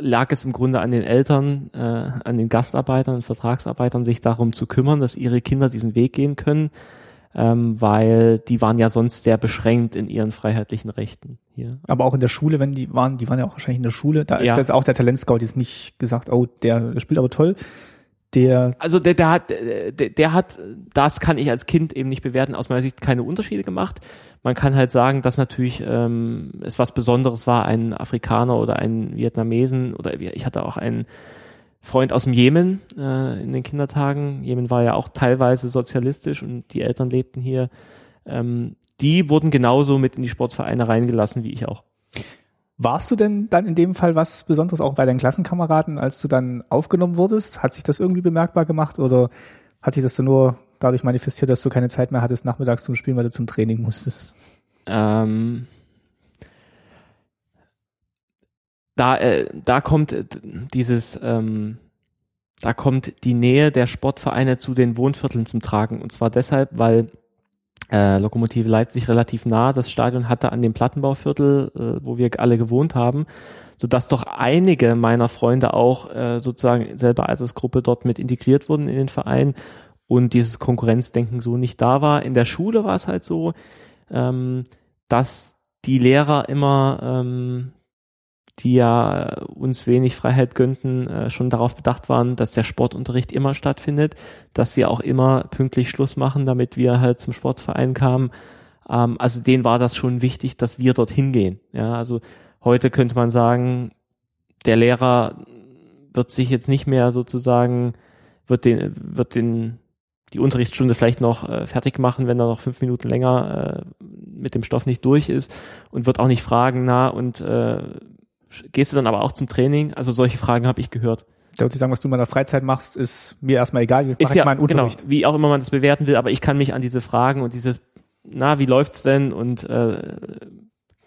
lag es im Grunde an den Eltern, äh, an den Gastarbeitern und Vertragsarbeitern, sich darum zu kümmern, dass ihre Kinder diesen Weg gehen können ähm, weil die waren ja sonst sehr beschränkt in ihren freiheitlichen Rechten hier. Aber auch in der Schule, wenn die waren, die waren ja auch wahrscheinlich in der Schule, da ist ja. jetzt auch der Talentscout jetzt nicht gesagt, oh, der spielt aber toll. Der also der, der hat, der, der hat, das kann ich als Kind eben nicht bewerten, aus meiner Sicht keine Unterschiede gemacht. Man kann halt sagen, dass natürlich ähm, es was Besonderes war, ein Afrikaner oder ein Vietnamesen oder ich hatte auch einen Freund aus dem Jemen äh, in den Kindertagen. Jemen war ja auch teilweise sozialistisch und die Eltern lebten hier. Ähm, die wurden genauso mit in die Sportvereine reingelassen wie ich auch. Warst du denn dann in dem Fall was Besonderes auch bei deinen Klassenkameraden, als du dann aufgenommen wurdest? Hat sich das irgendwie bemerkbar gemacht oder hat sich das so nur dadurch manifestiert, dass du keine Zeit mehr hattest nachmittags zum Spielen, weil du zum Training musstest? Ähm, da, äh, da kommt äh, dieses, ähm, da kommt die Nähe der Sportvereine zu den Wohnvierteln zum Tragen. Und zwar deshalb, weil äh, Lokomotive Leipzig relativ nah das Stadion hatte an dem Plattenbauviertel, äh, wo wir alle gewohnt haben, so dass doch einige meiner Freunde auch äh, sozusagen selber Altersgruppe dort mit integriert wurden in den Verein und dieses Konkurrenzdenken so nicht da war. In der Schule war es halt so, ähm, dass die Lehrer immer ähm, die ja uns wenig Freiheit gönnten, äh, schon darauf bedacht waren, dass der Sportunterricht immer stattfindet, dass wir auch immer pünktlich Schluss machen, damit wir halt zum Sportverein kamen. Ähm, also denen war das schon wichtig, dass wir dorthin gehen. Ja, also heute könnte man sagen, der Lehrer wird sich jetzt nicht mehr sozusagen, wird den, wird den, die Unterrichtsstunde vielleicht noch äh, fertig machen, wenn er noch fünf Minuten länger äh, mit dem Stoff nicht durch ist und wird auch nicht fragen, na, und äh, Gehst du dann aber auch zum Training? Also solche Fragen habe ich gehört. Da würde ich sagen, was du in meiner Freizeit machst, ist mir erstmal egal. Ich ist ja, meinen genau, Unterricht. Genau, wie auch immer man das bewerten will, aber ich kann mich an diese Fragen und dieses, na, wie läuft's denn und äh,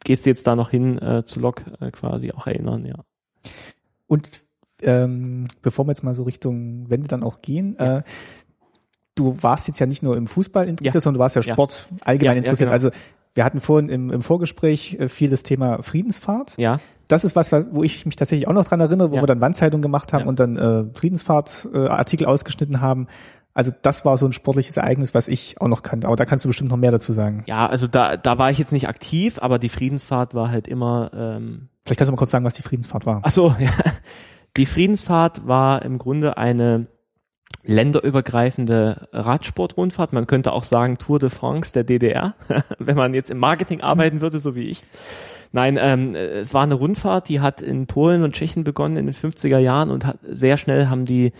gehst du jetzt da noch hin äh, zu Lok äh, quasi auch erinnern, ja. Und ähm, bevor wir jetzt mal so Richtung Wende dann auch gehen, ja. äh, du warst jetzt ja nicht nur im Fußball interessiert, ja. sondern du warst ja Sport allgemein interessiert. Genau. Also wir hatten vorhin im, im Vorgespräch äh, viel das Thema Friedensfahrt. Ja. Das ist was, wo ich mich tatsächlich auch noch dran erinnere, wo ja. wir dann Wandzeitung gemacht haben ja. und dann äh, Friedensfahrt-Artikel äh, ausgeschnitten haben. Also das war so ein sportliches Ereignis, was ich auch noch kannte. Aber da kannst du bestimmt noch mehr dazu sagen. Ja, also da, da war ich jetzt nicht aktiv, aber die Friedensfahrt war halt immer. Ähm Vielleicht kannst du mal kurz sagen, was die Friedensfahrt war. Ach so, ja. Die Friedensfahrt war im Grunde eine länderübergreifende Radsportrundfahrt. Man könnte auch sagen Tour de France der DDR, wenn man jetzt im Marketing arbeiten würde, so wie ich. Nein, ähm, es war eine Rundfahrt, die hat in Polen und Tschechien begonnen in den 50er Jahren und hat, sehr schnell haben die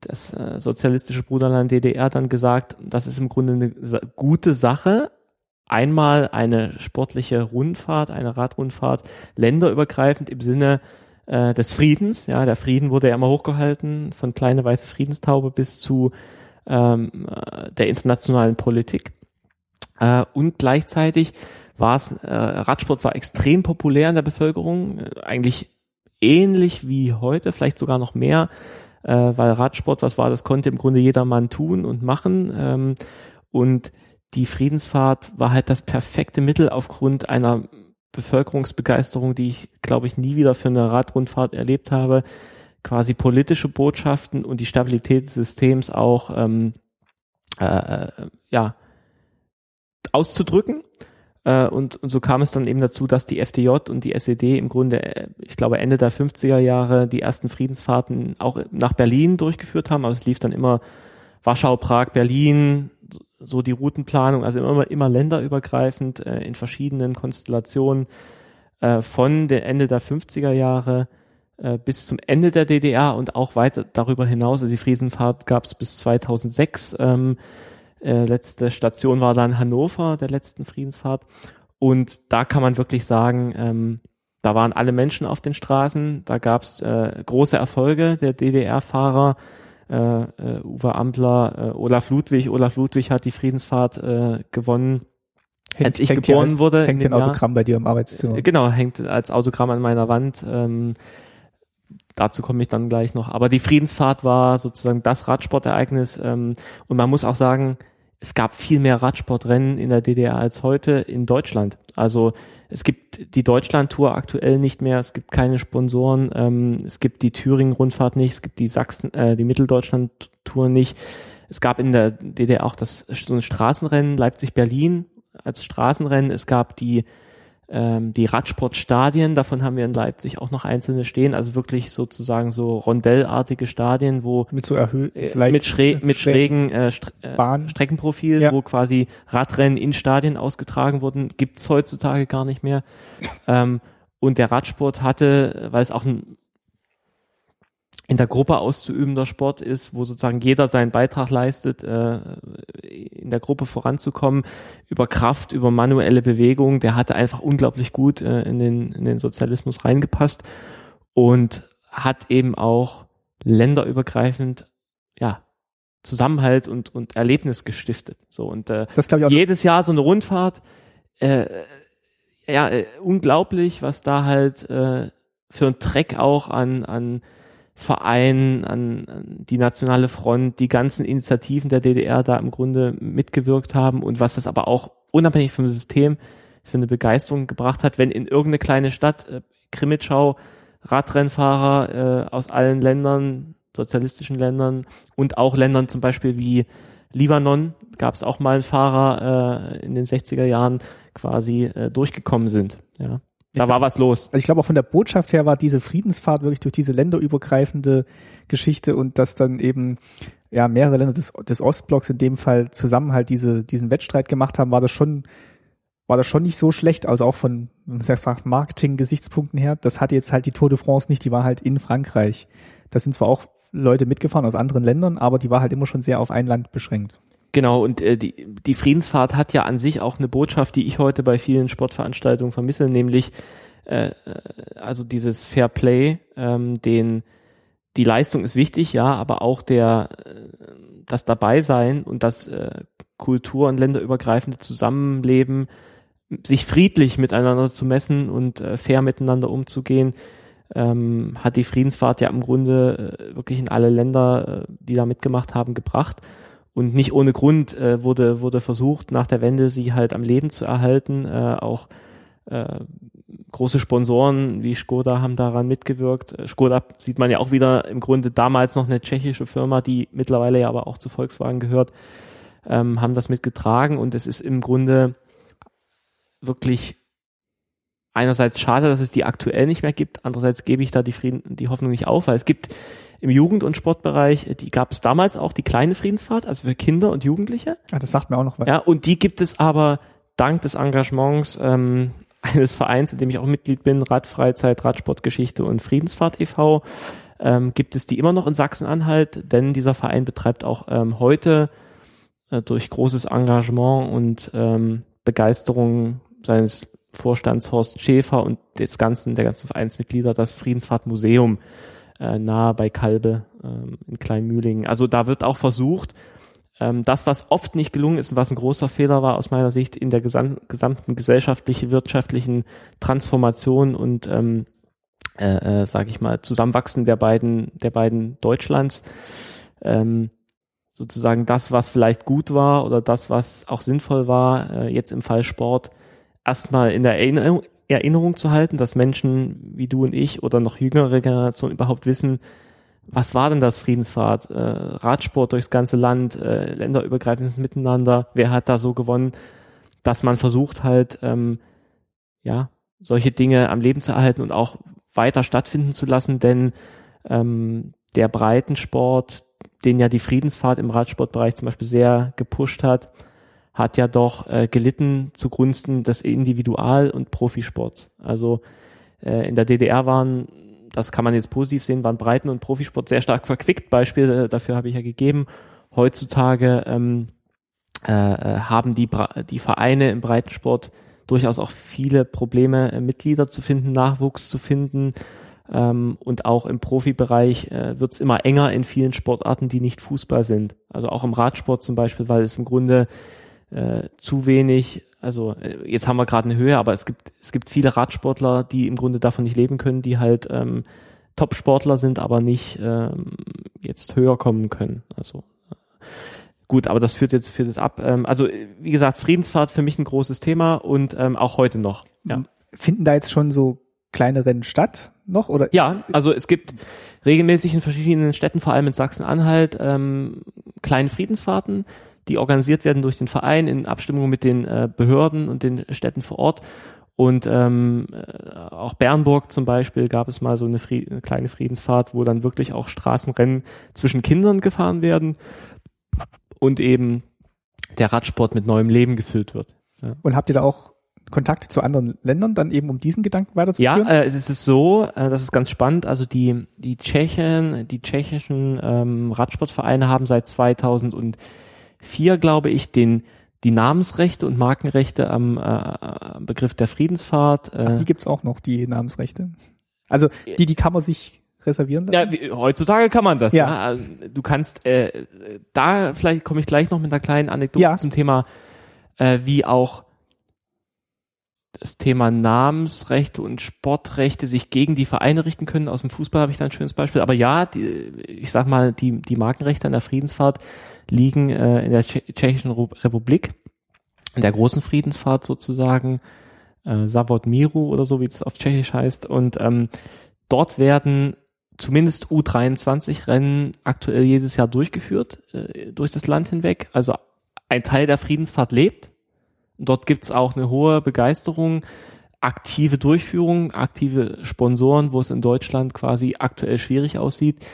das äh, sozialistische Bruderland DDR dann gesagt, das ist im Grunde eine gute Sache. Einmal eine sportliche Rundfahrt, eine Radrundfahrt, länderübergreifend im Sinne äh, des Friedens. Ja, der Frieden wurde ja immer hochgehalten, von kleine weiße Friedenstaube bis zu ähm, äh, der internationalen Politik. Äh, und gleichzeitig war es, äh, Radsport war extrem populär in der Bevölkerung, äh, eigentlich ähnlich wie heute, vielleicht sogar noch mehr, äh, weil Radsport, was war, das konnte im Grunde jedermann tun und machen. Ähm, und die Friedensfahrt war halt das perfekte Mittel aufgrund einer Bevölkerungsbegeisterung, die ich, glaube ich, nie wieder für eine Radrundfahrt erlebt habe, quasi politische Botschaften und die Stabilität des Systems auch ähm, äh, äh ja auszudrücken. Äh, und, und so kam es dann eben dazu, dass die FDJ und die SED im Grunde, äh, ich glaube, Ende der 50er Jahre die ersten Friedensfahrten auch nach Berlin durchgeführt haben. Aber es lief dann immer Warschau, Prag, Berlin, so die Routenplanung, also immer, immer länderübergreifend äh, in verschiedenen Konstellationen von der Ende der 50er Jahre bis zum Ende der DDR und auch weiter darüber hinaus. Also die Friesenfahrt gab es bis 2006. Ähm, äh, letzte Station war dann Hannover, der letzten Friedensfahrt. Und da kann man wirklich sagen, ähm, da waren alle Menschen auf den Straßen, da gab es äh, große Erfolge der DDR-Fahrer äh, äh, Uwe Ambler, äh, Olaf Ludwig. Olaf Ludwig hat die Friedensfahrt äh, gewonnen. Hängt, als ich geboren als, wurde. Hängt ein Autogramm bei dir im Arbeitszimmer. Äh, genau, hängt als Autogramm an meiner Wand. Ähm, dazu komme ich dann gleich noch. Aber die Friedensfahrt war sozusagen das Radsportereignis. Ähm, und man muss auch sagen, es gab viel mehr Radsportrennen in der DDR als heute in Deutschland. Also es gibt die Deutschland-Tour aktuell nicht mehr, es gibt keine Sponsoren, ähm, es gibt die Thüringen-Rundfahrt nicht, es gibt die Sachsen, äh, die Mitteldeutschland-Tour nicht. Es gab in der DDR auch das so ein Straßenrennen Leipzig-Berlin als Straßenrennen. Es gab die ähm, die Radsportstadien, davon haben wir in Leipzig auch noch einzelne stehen, also wirklich sozusagen so rondellartige Stadien, wo mit so erhöht äh, mit, schrä mit schrägen äh, St äh, Streckenprofil, ja. wo quasi Radrennen in Stadien ausgetragen wurden, gibt's heutzutage gar nicht mehr. ähm, und der Radsport hatte, weil es auch ein in der Gruppe auszuübender Sport ist, wo sozusagen jeder seinen Beitrag leistet, äh, in der Gruppe voranzukommen, über Kraft, über manuelle Bewegung, der hatte einfach unglaublich gut äh, in, den, in den Sozialismus reingepasst und hat eben auch länderübergreifend, ja, Zusammenhalt und, und Erlebnis gestiftet. So und äh, jedes Jahr so eine Rundfahrt, äh, ja, äh, unglaublich, was da halt äh, für einen Treck auch an, an Vereinen, an, an die Nationale Front, die ganzen Initiativen der DDR da im Grunde mitgewirkt haben und was das aber auch unabhängig vom System für eine Begeisterung gebracht hat, wenn in irgendeine kleine Stadt äh, Krimitschau Radrennfahrer äh, aus allen Ländern, sozialistischen Ländern und auch Ländern zum Beispiel wie Libanon, gab es auch mal einen Fahrer äh, in den 60er Jahren quasi äh, durchgekommen sind. Ja. Da glaub, war was los. Also ich glaube auch von der Botschaft her war diese Friedensfahrt wirklich durch diese länderübergreifende Geschichte und dass dann eben ja mehrere Länder des, des Ostblocks in dem Fall zusammen halt diese, diesen Wettstreit gemacht haben, war das schon war das schon nicht so schlecht, also auch von Marketing-Gesichtspunkten her. Das hatte jetzt halt die Tour de France nicht, die war halt in Frankreich. Da sind zwar auch Leute mitgefahren aus anderen Ländern, aber die war halt immer schon sehr auf ein Land beschränkt. Genau, und äh, die, die Friedensfahrt hat ja an sich auch eine Botschaft, die ich heute bei vielen Sportveranstaltungen vermisse, nämlich äh, äh, also dieses Fair Play, ähm, den die Leistung ist wichtig, ja, aber auch der äh, das Dabeisein und das äh, Kultur- und länderübergreifende Zusammenleben, sich friedlich miteinander zu messen und äh, fair miteinander umzugehen, ähm, hat die Friedensfahrt ja im Grunde äh, wirklich in alle Länder, äh, die da mitgemacht haben, gebracht. Und nicht ohne Grund äh, wurde, wurde versucht, nach der Wende sie halt am Leben zu erhalten. Äh, auch äh, große Sponsoren wie Skoda haben daran mitgewirkt. Äh, Skoda sieht man ja auch wieder im Grunde damals noch eine tschechische Firma, die mittlerweile ja aber auch zu Volkswagen gehört, ähm, haben das mitgetragen und es ist im Grunde wirklich einerseits schade, dass es die aktuell nicht mehr gibt, andererseits gebe ich da die, Frieden, die Hoffnung nicht auf, weil es gibt im Jugend- und Sportbereich, die gab es damals auch, die kleine Friedensfahrt, also für Kinder und Jugendliche. Ach, das sagt mir auch noch was. Ja, und die gibt es aber dank des Engagements ähm, eines Vereins, in dem ich auch Mitglied bin, Radfreizeit, Radsportgeschichte und Friedensfahrt e.V., ähm, gibt es die immer noch in Sachsen-Anhalt, denn dieser Verein betreibt auch ähm, heute äh, durch großes Engagement und ähm, Begeisterung seines Vorstands Horst Schäfer und des ganzen, der ganzen Vereinsmitglieder das Friedensfahrtmuseum äh, nahe bei Kalbe ähm, in Kleinmühlingen. Also da wird auch versucht, ähm, das, was oft nicht gelungen ist und was ein großer Fehler war aus meiner Sicht in der gesam gesamten gesellschaftlichen, wirtschaftlichen Transformation und ähm, äh, äh, sage ich mal, Zusammenwachsen der beiden, der beiden Deutschlands, ähm, sozusagen das, was vielleicht gut war oder das, was auch sinnvoll war, äh, jetzt im Fall Sport, erstmal in der Erinnerung, Erinnerung zu halten, dass Menschen wie du und ich oder noch jüngere Generationen überhaupt wissen, was war denn das Friedensfahrt? Äh, Radsport durchs ganze Land, äh, länderübergreifendes Miteinander, wer hat da so gewonnen, dass man versucht halt, ähm, ja, solche Dinge am Leben zu erhalten und auch weiter stattfinden zu lassen, denn ähm, der Breitensport, den ja die Friedensfahrt im Radsportbereich zum Beispiel sehr gepusht hat, hat ja doch äh, gelitten zugunsten des Individual- und Profisports. Also äh, in der DDR waren, das kann man jetzt positiv sehen, waren Breiten- und Profisport sehr stark verquickt. Beispiele äh, dafür habe ich ja gegeben. Heutzutage ähm, äh, äh haben die, die Vereine im Breitensport durchaus auch viele Probleme, äh, Mitglieder zu finden, Nachwuchs zu finden. Ähm, und auch im Profibereich äh, wird es immer enger in vielen Sportarten, die nicht Fußball sind. Also auch im Radsport zum Beispiel, weil es im Grunde äh, zu wenig, also äh, jetzt haben wir gerade eine Höhe, aber es gibt, es gibt viele Radsportler, die im Grunde davon nicht leben können, die halt ähm, Top-Sportler sind, aber nicht ähm, jetzt höher kommen können. Also äh, gut, aber das führt jetzt führt es ab. Ähm, also wie gesagt, Friedensfahrt für mich ein großes Thema und ähm, auch heute noch. Ja. Finden da jetzt schon so kleine Rennen statt noch oder? Ja, also es gibt regelmäßig in verschiedenen Städten, vor allem in Sachsen-Anhalt, ähm, kleine Friedensfahrten die organisiert werden durch den Verein in Abstimmung mit den äh, Behörden und den Städten vor Ort. Und ähm, äh, auch Bernburg zum Beispiel gab es mal so eine, Fried eine kleine Friedensfahrt, wo dann wirklich auch Straßenrennen zwischen Kindern gefahren werden und eben der Radsport mit neuem Leben gefüllt wird. Ja. Und habt ihr da auch Kontakt zu anderen Ländern, dann eben um diesen Gedanken weiterzuführen? Ja, äh, es ist so, äh, das ist ganz spannend. Also die die Tschechen, die tschechischen ähm, Radsportvereine haben seit 2000 und vier, glaube ich, den die Namensrechte und Markenrechte am äh, Begriff der Friedensfahrt. Äh, Ach, die gibt's auch noch, die Namensrechte. Also die, die kann man sich reservieren. Lassen? Ja, wie, heutzutage kann man das. Ja. Ne? Also, du kannst, äh, da vielleicht komme ich gleich noch mit einer kleinen Anekdote ja. zum Thema, äh, wie auch das Thema Namensrechte und Sportrechte sich gegen die Vereine richten können. Aus dem Fußball habe ich da ein schönes Beispiel. Aber ja, die, ich sag mal, die, die Markenrechte an der Friedensfahrt liegen äh, in der Tschechischen Republik, in der großen Friedensfahrt sozusagen, äh, Savod Miru oder so, wie das auf Tschechisch heißt. Und ähm, dort werden zumindest U23-Rennen aktuell jedes Jahr durchgeführt, äh, durch das Land hinweg. Also ein Teil der Friedensfahrt lebt Dort gibt's auch eine hohe Begeisterung, aktive Durchführung, aktive Sponsoren, wo es in Deutschland quasi aktuell schwierig aussieht.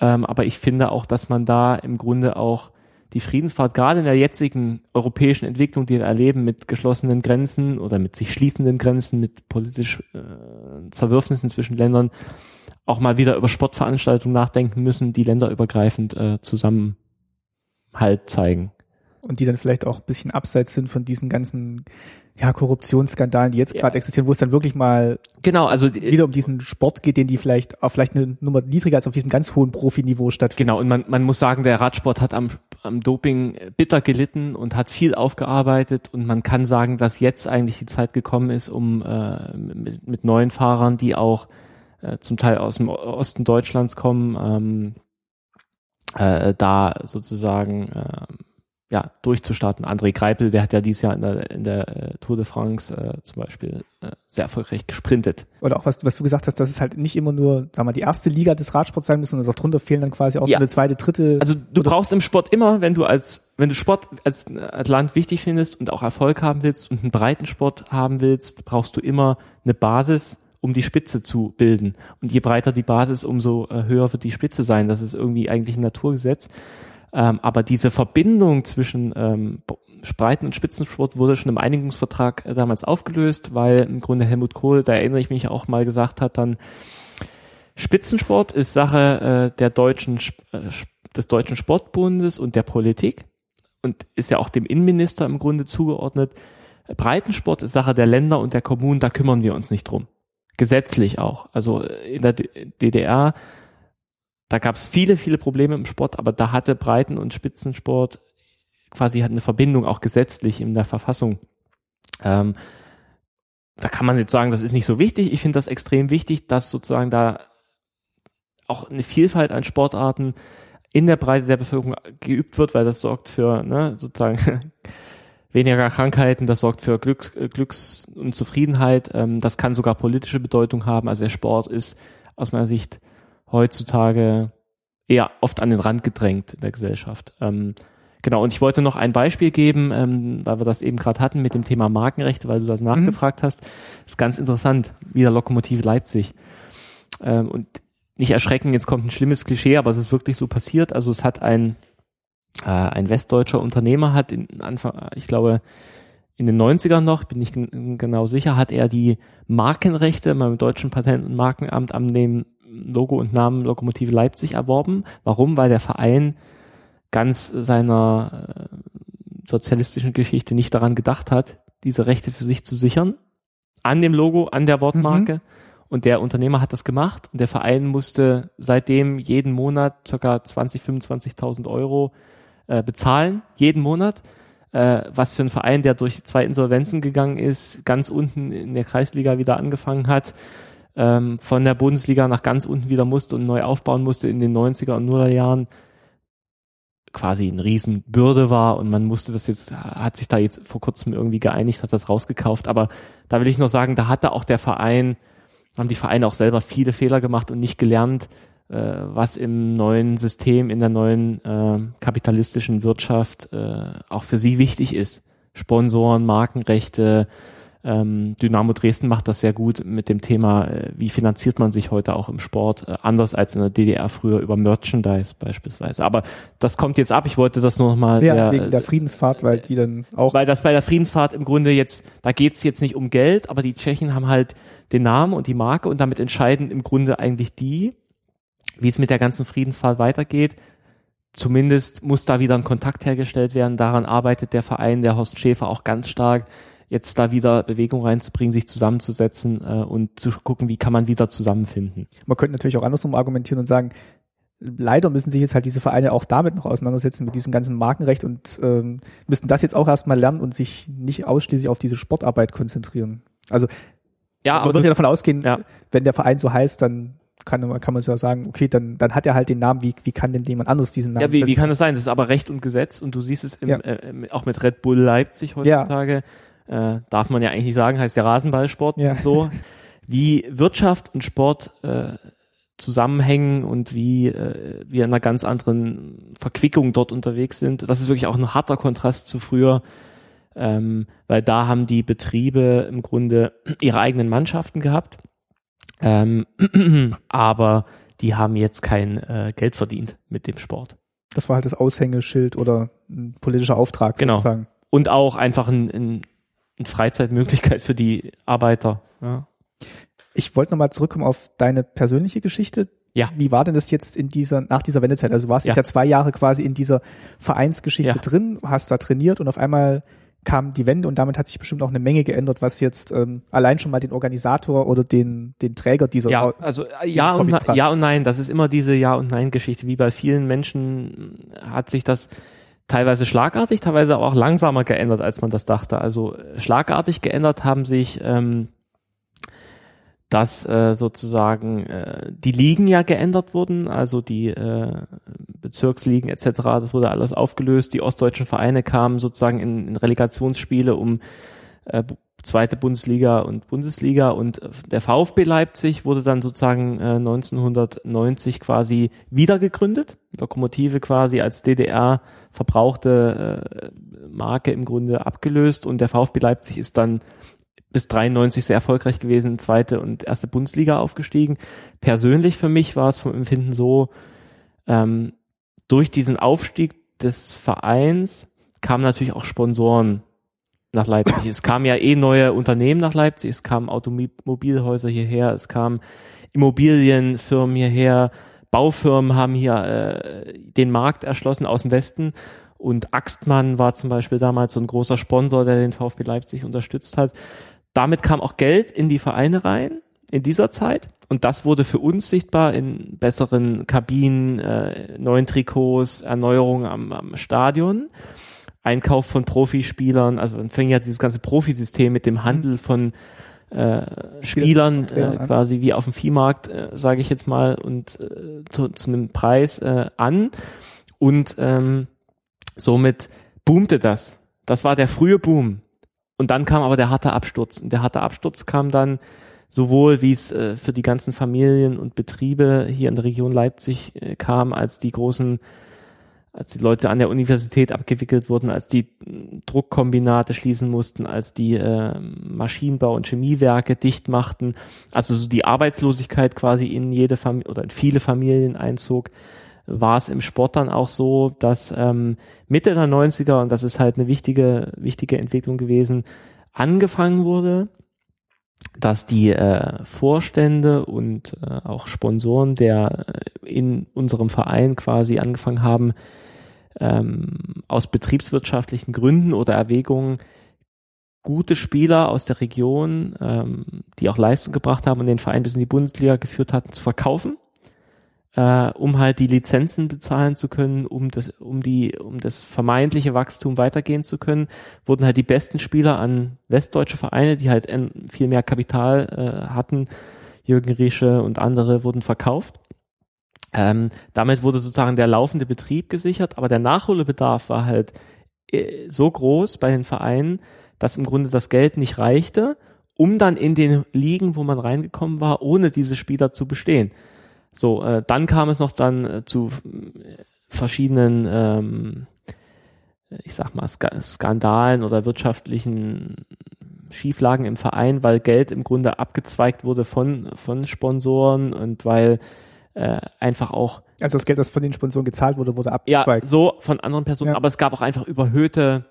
Ähm, aber ich finde auch, dass man da im Grunde auch die Friedensfahrt gerade in der jetzigen europäischen Entwicklung, die wir erleben, mit geschlossenen Grenzen oder mit sich schließenden Grenzen, mit politisch äh, Zerwürfnissen zwischen Ländern, auch mal wieder über Sportveranstaltungen nachdenken müssen, die länderübergreifend äh, Zusammenhalt zeigen. Und die dann vielleicht auch ein bisschen abseits sind von diesen ganzen ja, Korruptionsskandalen, die jetzt ja. gerade existieren, wo es dann wirklich mal genau, also wieder um diesen Sport geht, den die vielleicht auch vielleicht eine Nummer niedriger als auf diesem ganz hohen Profiniveau stattfindet. Genau, und man, man muss sagen, der Radsport hat am, am Doping bitter gelitten und hat viel aufgearbeitet und man kann sagen, dass jetzt eigentlich die Zeit gekommen ist, um äh, mit, mit neuen Fahrern, die auch äh, zum Teil aus dem Osten Deutschlands kommen, ähm, äh, da sozusagen äh, ja, durchzustarten. André Greipel, der hat ja dieses Jahr in der, in der äh, Tour de France äh, zum Beispiel äh, sehr erfolgreich gesprintet. Oder auch was, was du gesagt hast, dass es halt nicht immer nur, sag mal, die erste Liga des Radsports sein muss, sondern auch drunter fehlen dann quasi auch ja. eine zweite, dritte. Also du brauchst im Sport immer, wenn du als, wenn du Sport als, als Land wichtig findest und auch Erfolg haben willst und einen breiten Sport haben willst, brauchst du immer eine Basis, um die Spitze zu bilden. Und je breiter die Basis, umso äh, höher wird die Spitze sein. Das ist irgendwie eigentlich ein Naturgesetz. Ähm, aber diese Verbindung zwischen ähm, Breiten- und Spitzensport wurde schon im Einigungsvertrag äh, damals aufgelöst, weil im Grunde Helmut Kohl, da erinnere ich mich auch mal gesagt hat, dann Spitzensport ist Sache äh, der deutschen, äh, des deutschen Sportbundes und der Politik und ist ja auch dem Innenminister im Grunde zugeordnet. Breitensport ist Sache der Länder und der Kommunen, da kümmern wir uns nicht drum. Gesetzlich auch. Also in der DDR da gab es viele, viele Probleme im Sport, aber da hatte Breiten- und Spitzensport quasi hat eine Verbindung auch gesetzlich in der Verfassung. Ähm, da kann man jetzt sagen, das ist nicht so wichtig. Ich finde das extrem wichtig, dass sozusagen da auch eine Vielfalt an Sportarten in der Breite der Bevölkerung geübt wird, weil das sorgt für ne, sozusagen weniger Krankheiten, das sorgt für Glücks, Glücks und Zufriedenheit. Ähm, das kann sogar politische Bedeutung haben. Also der Sport ist aus meiner Sicht heutzutage eher oft an den Rand gedrängt in der Gesellschaft. Ähm, genau, und ich wollte noch ein Beispiel geben, ähm, weil wir das eben gerade hatten mit dem Thema Markenrechte, weil du das mhm. nachgefragt mhm. hast. Das ist ganz interessant, wieder Lokomotive Leipzig. Ähm, und nicht erschrecken, jetzt kommt ein schlimmes Klischee, aber es ist wirklich so passiert. Also es hat ein, äh, ein westdeutscher Unternehmer hat in Anfang, ich glaube, in den 90ern noch, bin ich genau sicher, hat er die Markenrechte beim deutschen Patent- und Markenamt an dem Logo und Namen Lokomotive Leipzig erworben. Warum? Weil der Verein ganz seiner äh, sozialistischen Geschichte nicht daran gedacht hat, diese Rechte für sich zu sichern. An dem Logo, an der Wortmarke. Mhm. Und der Unternehmer hat das gemacht und der Verein musste seitdem jeden Monat circa 20, 25.000 Euro äh, bezahlen, jeden Monat. Äh, was für ein Verein, der durch zwei Insolvenzen gegangen ist, ganz unten in der Kreisliga wieder angefangen hat, ähm, von der Bundesliga nach ganz unten wieder musste und neu aufbauen musste in den 90er und 0er Jahren quasi eine Riesenbürde war und man musste das jetzt, hat sich da jetzt vor kurzem irgendwie geeinigt, hat das rausgekauft. Aber da will ich noch sagen, da hatte auch der Verein, haben die Vereine auch selber viele Fehler gemacht und nicht gelernt, äh, was im neuen System, in der neuen äh, kapitalistischen Wirtschaft äh, auch für sie wichtig ist. Sponsoren, Markenrechte, ähm, Dynamo Dresden macht das sehr gut mit dem Thema, äh, wie finanziert man sich heute auch im Sport, äh, anders als in der DDR früher über Merchandise beispielsweise. Aber das kommt jetzt ab. Ich wollte das nur noch mal. Ja, der, wegen der Friedensfahrt, weil die dann auch. Weil das bei der Friedensfahrt im Grunde jetzt, da geht's jetzt nicht um Geld, aber die Tschechen haben halt den Namen und die Marke und damit entscheiden im Grunde eigentlich die, wie es mit der ganzen Friedensfahrt weitergeht. Zumindest muss da wieder ein Kontakt hergestellt werden. Daran arbeitet der Verein, der Horst Schäfer auch ganz stark jetzt da wieder Bewegung reinzubringen, sich zusammenzusetzen äh, und zu gucken, wie kann man wieder zusammenfinden. Man könnte natürlich auch andersrum argumentieren und sagen, leider müssen sich jetzt halt diese Vereine auch damit noch auseinandersetzen, mit diesem ganzen Markenrecht und ähm, müssen das jetzt auch erstmal lernen und sich nicht ausschließlich auf diese Sportarbeit konzentrieren. Also Ja, man aber würde ja davon ausgehen, Ja. wenn der Verein so heißt, dann kann, man- kann man so sagen, okay, dann, dann hat er halt den Namen, wie, wie kann denn jemand anderes diesen Namen? ja, wie, wie kann das sein? Das ist aber Recht und Gesetz und du siehst es im, Ja. äh, auch mit Red Bull Leipzig heutzutage. Äh, darf man ja eigentlich nicht sagen, heißt ja Rasenballsport Ja. und so. Wie Wirtschaft und Sport äh, zusammenhängen und wie äh, wir in einer ganz anderen Verquickung dort unterwegs sind. Das ist wirklich auch ein harter Kontrast zu früher, ähm, weil da haben die Betriebe im Grunde ihre eigenen Mannschaften gehabt, ähm, aber die haben jetzt kein äh, Geld verdient mit dem Sport. Das war halt das Aushängeschild oder ein politischer Auftrag Genau. sozusagen. Und auch einfach ein, ein, eine Freizeitmöglichkeit für die Arbeiter. Ja. Ich wollte nochmal zurückkommen auf deine persönliche Geschichte. Ja. Wie war denn das jetzt in dieser, nach dieser Wendezeit? Also du warst Ja. jetzt ja zwei Jahre quasi in dieser Vereinsgeschichte Ja. drin, hast da trainiert und auf einmal kam die Wende und damit hat sich bestimmt auch eine Menge geändert, was jetzt ähm, allein schon mal den Organisator oder den, den Träger dieser Ja, also äh, ja und, Wittfrath. ja und nein, das ist immer diese Ja und Nein Geschichte. Wie bei vielen Menschen hat sich das teilweise schlagartig, teilweise aber auch langsamer geändert, als man das dachte. Also äh, schlagartig geändert haben sich ähm, dass äh, sozusagen äh, die Ligen ja geändert wurden, also die äh, Bezirksligen etc., das wurde alles aufgelöst, die ostdeutschen Vereine kamen sozusagen in, in Relegationsspiele um äh, zweite Bundesliga und Bundesliga und äh, der VfB Leipzig wurde dann sozusagen äh, 1990 quasi wieder gegründet, Lokomotive quasi als DDR verbrauchte äh, Marke im Grunde abgelöst und der VfB Leipzig ist dann bis 93 sehr erfolgreich gewesen, zweite und erste Bundesliga aufgestiegen. Persönlich für mich war es vom Empfinden so, ähm, durch diesen Aufstieg des Vereins kamen natürlich auch Sponsoren nach Leipzig. Es kamen ja eh neue Unternehmen nach Leipzig, es kamen Automobilhäuser hierher, es kamen Immobilienfirmen hierher, Baufirmen haben hier äh, den Markt erschlossen aus dem Westen und Axtmann war zum Beispiel damals so ein großer Sponsor, der den VfB Leipzig unterstützt hat. Damit kam auch Geld in die Vereine rein in dieser Zeit und das wurde für uns sichtbar in besseren Kabinen, äh, neuen Trikots, Erneuerungen am, am Stadion. Einkauf von Profispielern, also dann fing ja dieses ganze Profisystem mit dem Handel von äh, Spielern äh, quasi wie auf dem Viehmarkt, äh, sage ich jetzt mal, und äh, zu, zu einem Preis äh, an. Und ähm, somit boomte das. Das war der frühe Boom. Und dann kam aber der harte Absturz. Und der harte Absturz kam dann sowohl, wie es äh, für die ganzen Familien und Betriebe hier in der Region Leipzig äh, kam, als die großen als die Leute an der Universität abgewickelt wurden, als die Druckkombinate schließen mussten, als die äh, Maschinenbau- und Chemiewerke dicht machten, also so die Arbeitslosigkeit quasi in jede Familie oder in viele Familien einzog, war es im Sport dann auch so, dass ähm, Mitte der 90er, und das ist halt eine wichtige, wichtige Entwicklung gewesen, angefangen wurde, dass die äh, Vorstände und äh, auch Sponsoren der äh, in unserem Verein quasi angefangen haben, ähm, aus betriebswirtschaftlichen Gründen oder Erwägungen gute Spieler aus der Region, ähm, die auch Leistung gebracht haben und den Verein bis in die Bundesliga geführt hatten, zu verkaufen, äh, um halt die Lizenzen bezahlen zu können, um das, um die, um das vermeintliche Wachstum weitergehen zu können, wurden halt die besten Spieler an westdeutsche Vereine, die halt viel mehr Kapital äh, hatten, Jürgen Riesche und andere wurden verkauft. Ähm, damit wurde sozusagen der laufende Betrieb gesichert, aber der Nachholbedarf war halt äh, so groß bei den Vereinen, dass im Grunde das Geld nicht reichte, um dann in den Ligen, wo man reingekommen war, ohne diese Spieler zu bestehen. So, äh, dann kam es noch dann äh, zu äh, verschiedenen, ähm, ich sag mal, Ska Skandalen oder wirtschaftlichen Schieflagen im Verein, weil Geld im Grunde abgezweigt wurde von, von Sponsoren und weil äh, einfach auch Also das Geld, das von den Sponsoren gezahlt wurde, wurde ja, abgezweigt. so von anderen Personen, Ja. aber es gab auch einfach überhöhte,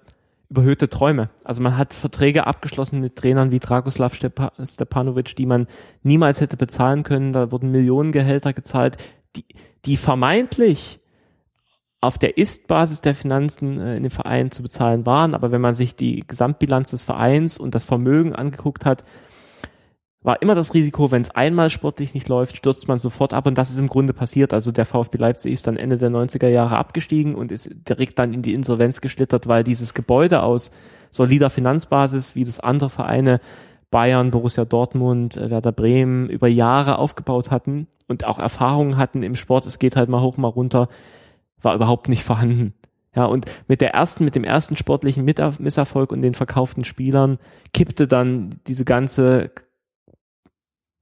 überhöhte Träume. Also man hat Verträge abgeschlossen mit Trainern wie Dragoslav Stepa Stepanovic, die man niemals hätte bezahlen können. Da wurden Millionengehälter gezahlt, die, die vermeintlich auf der Ist-Basis der Finanzen äh, in dem Verein zu bezahlen waren. Aber wenn man sich die Gesamtbilanz des Vereins und das Vermögen angeguckt hat, war immer das Risiko, wenn es einmal sportlich nicht läuft, stürzt man sofort ab und das ist im Grunde passiert. Also der VfB Leipzig ist dann Ende der 90er Jahre abgestiegen und ist direkt dann in die Insolvenz geschlittert, weil dieses Gebäude aus solider Finanzbasis, wie das andere Vereine Bayern, Borussia Dortmund, äh, Werder Bremen über Jahre aufgebaut hatten und auch Erfahrungen hatten im Sport, es geht halt mal hoch, mal runter, war überhaupt nicht vorhanden. Ja, und mit der ersten, mit dem ersten sportlichen Misserfolg und den verkauften Spielern kippte dann diese ganze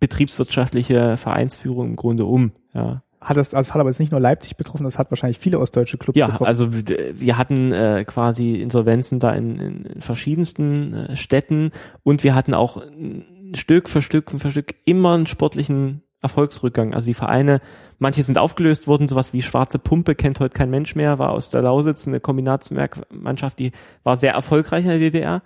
betriebswirtschaftliche Vereinsführung im Grunde um. Ja. Hat das, also hat aber jetzt nicht nur Leipzig betroffen, das hat wahrscheinlich viele ostdeutsche Clubs ja, betroffen. Ja, also wir hatten äh, quasi Insolvenzen da in, in verschiedensten äh, Städten und wir hatten auch Stück für Stück für Stück immer einen sportlichen Erfolgsrückgang. Also die Vereine, manche sind aufgelöst worden, sowas wie Schwarze Pumpe kennt heute kein Mensch mehr, war aus der Lausitz eine Kombinatsmannschaft, die war sehr erfolgreich in der DDR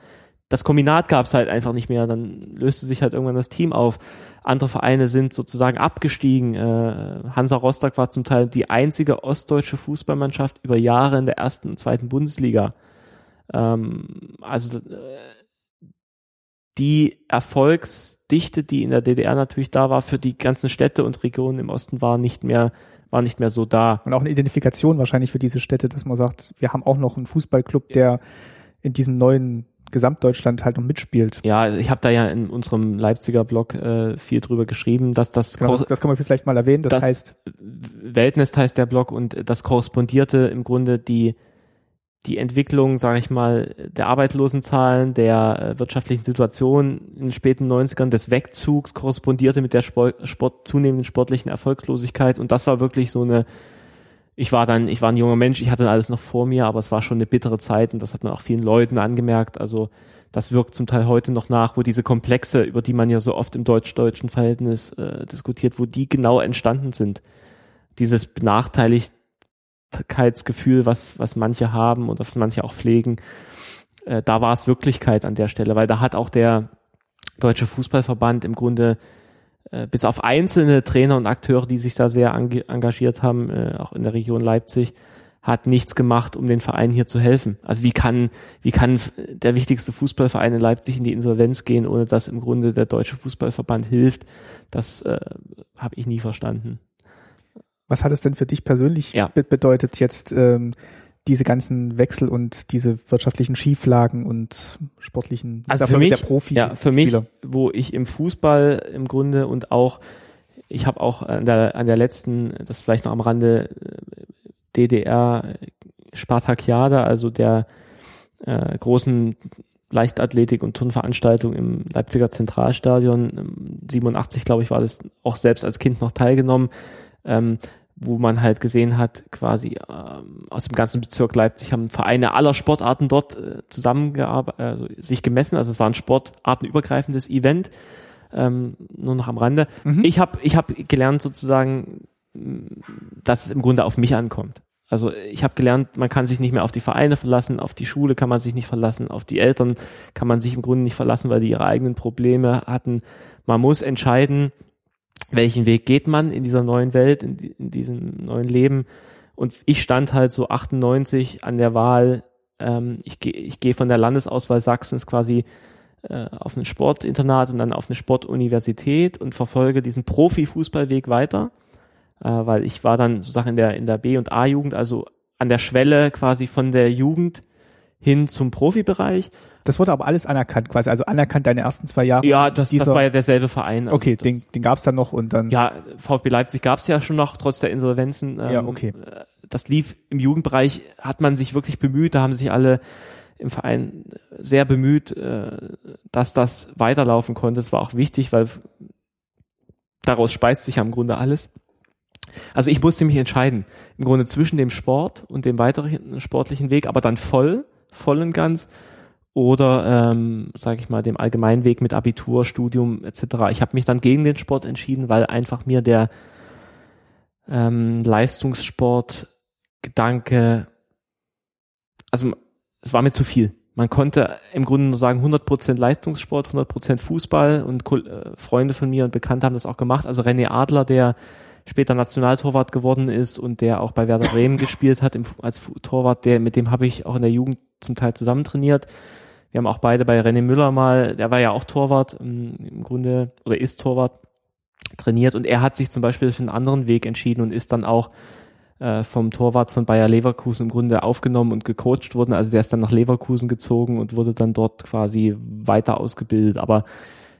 das Kombinat gab es halt einfach nicht mehr. Dann löste sich halt irgendwann das Team auf. Andere Vereine sind sozusagen abgestiegen. Äh, Hansa Rostock war zum Teil die einzige ostdeutsche Fußballmannschaft über Jahre in der ersten und zweiten Bundesliga. Ähm, also äh, die Erfolgsdichte, die in der DDR natürlich da war, für die ganzen Städte und Regionen im Osten war nicht mehr war nicht mehr so da. Und auch eine Identifikation wahrscheinlich für diese Städte, dass man sagt, wir haben auch noch einen Fußballclub, der in diesem neuen Gesamtdeutschland halt noch mitspielt. Ja, ich habe da ja in unserem Leipziger Blog äh, viel drüber geschrieben, dass das genau, das, das kann man vielleicht mal erwähnen. Das, das heißt Weltnest heißt der Blog und das korrespondierte im Grunde die die Entwicklung, sage ich mal, der Arbeitslosenzahlen, der äh, wirtschaftlichen Situation in den späten 90ern, des Wegzugs korrespondierte mit der Sport, Sport, zunehmenden sportlichen Erfolgslosigkeit und das war wirklich so eine ich war dann, ich war ein junger Mensch, ich hatte alles noch vor mir, aber es war schon eine bittere Zeit und das hat man auch vielen Leuten angemerkt. Also das wirkt zum Teil heute noch nach, wo diese Komplexe, über die man ja so oft im deutsch-deutschen Verhältnis äh, diskutiert, wo die genau entstanden sind. Dieses Benachteiligkeitsgefühl, was, was manche haben und was manche auch pflegen, äh, da war es Wirklichkeit an der Stelle, weil da hat auch der Deutsche Fußballverband im Grunde bis auf einzelne Trainer und Akteure, die sich da sehr engagiert haben, äh, auch in der Region Leipzig, hat nichts gemacht, um den Verein hier zu helfen. Also wie kann, wie kann der wichtigste Fußballverein in Leipzig in die Insolvenz gehen, ohne dass im Grunde der Deutsche Fußballverband hilft? Das äh, habe ich nie verstanden. Was hat es denn für dich persönlich ja. bedeutet, jetzt ähm, diese ganzen Wechsel und diese wirtschaftlichen Schieflagen und sportlichen also für mich, der Profi ja, für mich, wo ich im Fußball im Grunde und auch ich habe auch an der an der letzten, das vielleicht noch am Rande DDR Spartakiade, also der äh, großen Leichtathletik und Turnveranstaltung im Leipziger Zentralstadion 87 glaube ich war das auch selbst als Kind noch teilgenommen. Ähm, wo man halt gesehen hat, quasi ähm, aus dem ganzen Bezirk Leipzig haben Vereine aller Sportarten dort äh, zusammengearbeitet, also sich gemessen. Also es war ein sportartenübergreifendes Event, ähm, nur noch am Rande. Mhm. Ich habe ich hab gelernt sozusagen, dass es im Grunde auf mich ankommt. Also ich habe gelernt, man kann sich nicht mehr auf die Vereine verlassen, auf die Schule kann man sich nicht verlassen, auf die Eltern kann man sich im Grunde nicht verlassen, weil die ihre eigenen Probleme hatten. Man muss entscheiden, welchen Weg geht man in dieser neuen Welt, in, in diesem neuen Leben. Und ich stand halt so 98 an der Wahl, ähm, ich gehe ich geh von der Landesauswahl Sachsens quasi äh, auf ein Sportinternat und dann auf eine Sportuniversität und verfolge diesen Profifußballweg weiter, äh, weil ich war dann sozusagen in der, in der B- und A-Jugend, also an der Schwelle quasi von der Jugend hin zum Profibereich das wurde aber alles anerkannt, quasi, also anerkannt deine ersten zwei Jahre. Ja, das, dieser, das war ja derselbe Verein. Also okay, den, den gab es dann noch und dann. Ja, VfB Leipzig gab es ja schon noch, trotz der Insolvenzen. Ähm, ja, okay. Das lief im Jugendbereich, hat man sich wirklich bemüht, da haben sich alle im Verein sehr bemüht, äh, dass das weiterlaufen konnte. Das war auch wichtig, weil daraus speist sich ja im Grunde alles. Also ich musste mich entscheiden, im Grunde zwischen dem Sport und dem weiteren sportlichen Weg, aber dann voll, voll und ganz oder, ähm, sage ich mal, dem Allgemeinweg mit Abitur, Studium etc. Ich habe mich dann gegen den Sport entschieden, weil einfach mir der ähm, Leistungssport-Gedanke, also es war mir zu viel. Man konnte im Grunde nur sagen 100% Leistungssport, 100% Fußball und äh, Freunde von mir und Bekannte haben das auch gemacht. Also René Adler, der später Nationaltorwart geworden ist und der auch bei Werder Bremen gespielt hat im, als Torwart, der, mit dem habe ich auch in der Jugend zum Teil zusammen trainiert. Wir haben auch beide bei René Müller mal, der war ja auch Torwart ähm, im Grunde oder ist Torwart trainiert und er hat sich zum Beispiel für einen anderen Weg entschieden und ist dann auch äh, vom Torwart von Bayer Leverkusen im Grunde aufgenommen und gecoacht worden. Also der ist dann nach Leverkusen gezogen und wurde dann dort quasi weiter ausgebildet. Aber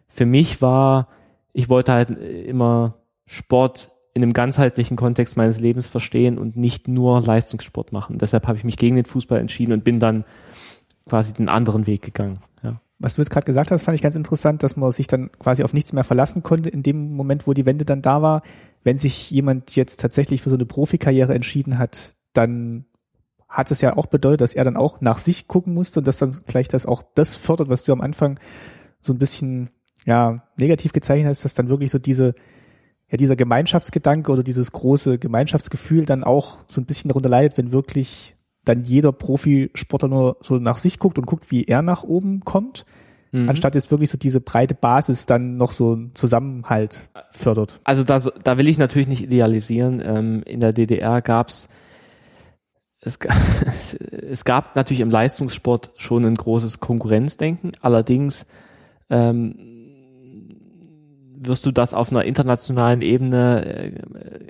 für mich war, ich wollte halt immer Sport in einem ganzheitlichen Kontext meines Lebens verstehen und nicht nur Leistungssport machen. Deshalb habe ich mich gegen den Fußball entschieden und bin dann quasi den anderen Weg gegangen. Ja. Was du jetzt gerade gesagt hast, fand ich ganz interessant, dass man sich dann quasi auf nichts mehr verlassen konnte in dem Moment, wo die Wende dann da war. Wenn sich jemand jetzt tatsächlich für so eine Profikarriere entschieden hat, dann hat es ja auch bedeutet, dass er dann auch nach sich gucken musste und dass dann gleich das auch das fördert, was du am Anfang so ein bisschen ja negativ gezeichnet hast, dass dann wirklich so diese ja dieser Gemeinschaftsgedanke oder dieses große Gemeinschaftsgefühl dann auch so ein bisschen darunter leidet, wenn wirklich dann jeder Profisportler nur so nach sich guckt und guckt, wie er nach oben kommt, mhm. anstatt jetzt wirklich so diese breite Basis dann noch so einen Zusammenhalt fördert. Also da, da will ich natürlich nicht idealisieren. Ähm, in der DDR gab's es, es gab natürlich im Leistungssport schon ein großes Konkurrenzdenken. Allerdings ähm, wirst du das auf einer internationalen Ebene äh,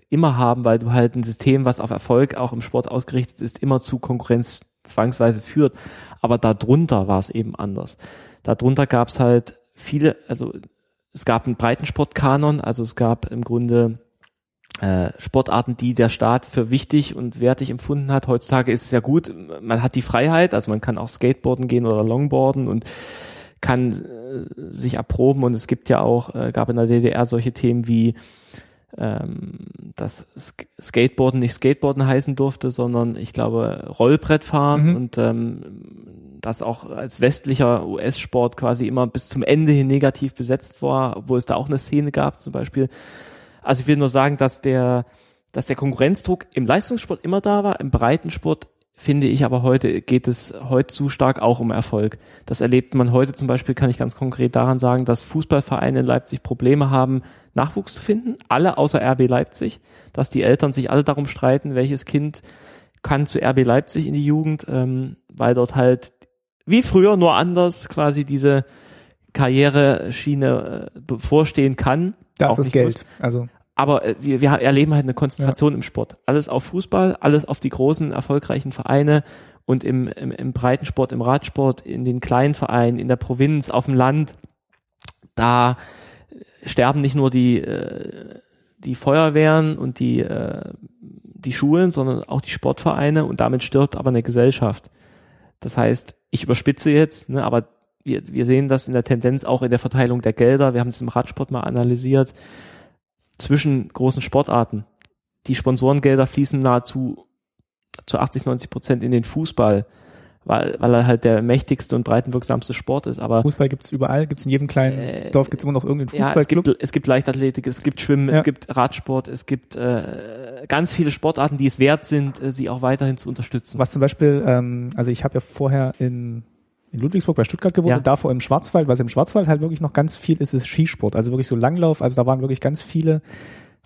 immer haben, weil du halt ein System, was auf Erfolg auch im Sport ausgerichtet ist, immer zu Konkurrenz zwangsweise führt. Aber darunter war es eben anders. Darunter gab es halt viele, also es gab einen Breitensportkanon, also es gab im Grunde äh, Sportarten, die der Staat für wichtig und wertig empfunden hat. Heutzutage ist es ja gut, man hat die Freiheit, also man kann auch Skateboarden gehen oder Longboarden und kann äh, sich erproben und es gibt ja auch, äh, gab in der DDR solche Themen wie ähm, dass Sk Skateboarden nicht Skateboarden heißen durfte, sondern ich glaube Rollbrettfahren mhm. und ähm, das auch als westlicher US-Sport quasi immer bis zum Ende hin negativ besetzt war, obwohl es da auch eine Szene gab, zum Beispiel. Also ich will nur sagen, dass der, dass der Konkurrenzdruck im Leistungssport immer da war, im Breitensport finde ich aber heute geht es heute zu stark auch um Erfolg. Das erlebt man heute zum Beispiel, kann ich ganz konkret daran sagen, dass Fußballvereine in Leipzig Probleme haben, Nachwuchs zu finden. Alle außer RB Leipzig, dass die Eltern sich alle darum streiten, welches Kind kann zu RB Leipzig in die Jugend, ähm, weil dort halt wie früher nur anders quasi diese Karriereschiene äh, bevorstehen kann. Das ist Geld. Muss. Also aber äh, wir, wir erleben halt eine Konzentration ja. im Sport. Alles auf Fußball, alles auf die großen, erfolgreichen Vereine und im, im, im Breitensport, im Radsport, in den kleinen Vereinen, in der Provinz, auf dem Land. Da sterben nicht nur die, äh, die Feuerwehren und die, äh, die Schulen, sondern auch die Sportvereine und damit stirbt aber eine Gesellschaft. Das heißt, ich überspitze jetzt, ne, aber wir, wir sehen das in der Tendenz auch in der Verteilung der Gelder. Wir haben es im Radsport mal analysiert zwischen großen Sportarten. Die Sponsorengelder fließen nahezu zu 80, 90 Prozent in den Fußball, weil, weil er halt der mächtigste und breitenwirksamste Sport ist. Aber Fußball gibt's überall, gibt's in jedem kleinen äh, Dorf gibt's immer noch irgendeinen Fußballclub. Ja, es gibt, es gibt Leichtathletik, es gibt Schwimmen, ja. es gibt Radsport, es gibt äh, ganz viele Sportarten, die es wert sind, äh, sie auch weiterhin zu unterstützen. Was zum Beispiel, ähm, also ich habe ja vorher in in Ludwigsburg bei Stuttgart gewohnt ja. und davor im Schwarzwald, was im Schwarzwald halt wirklich noch ganz viel ist, ist Skisport. Also wirklich so Langlauf. Also da waren wirklich ganz viele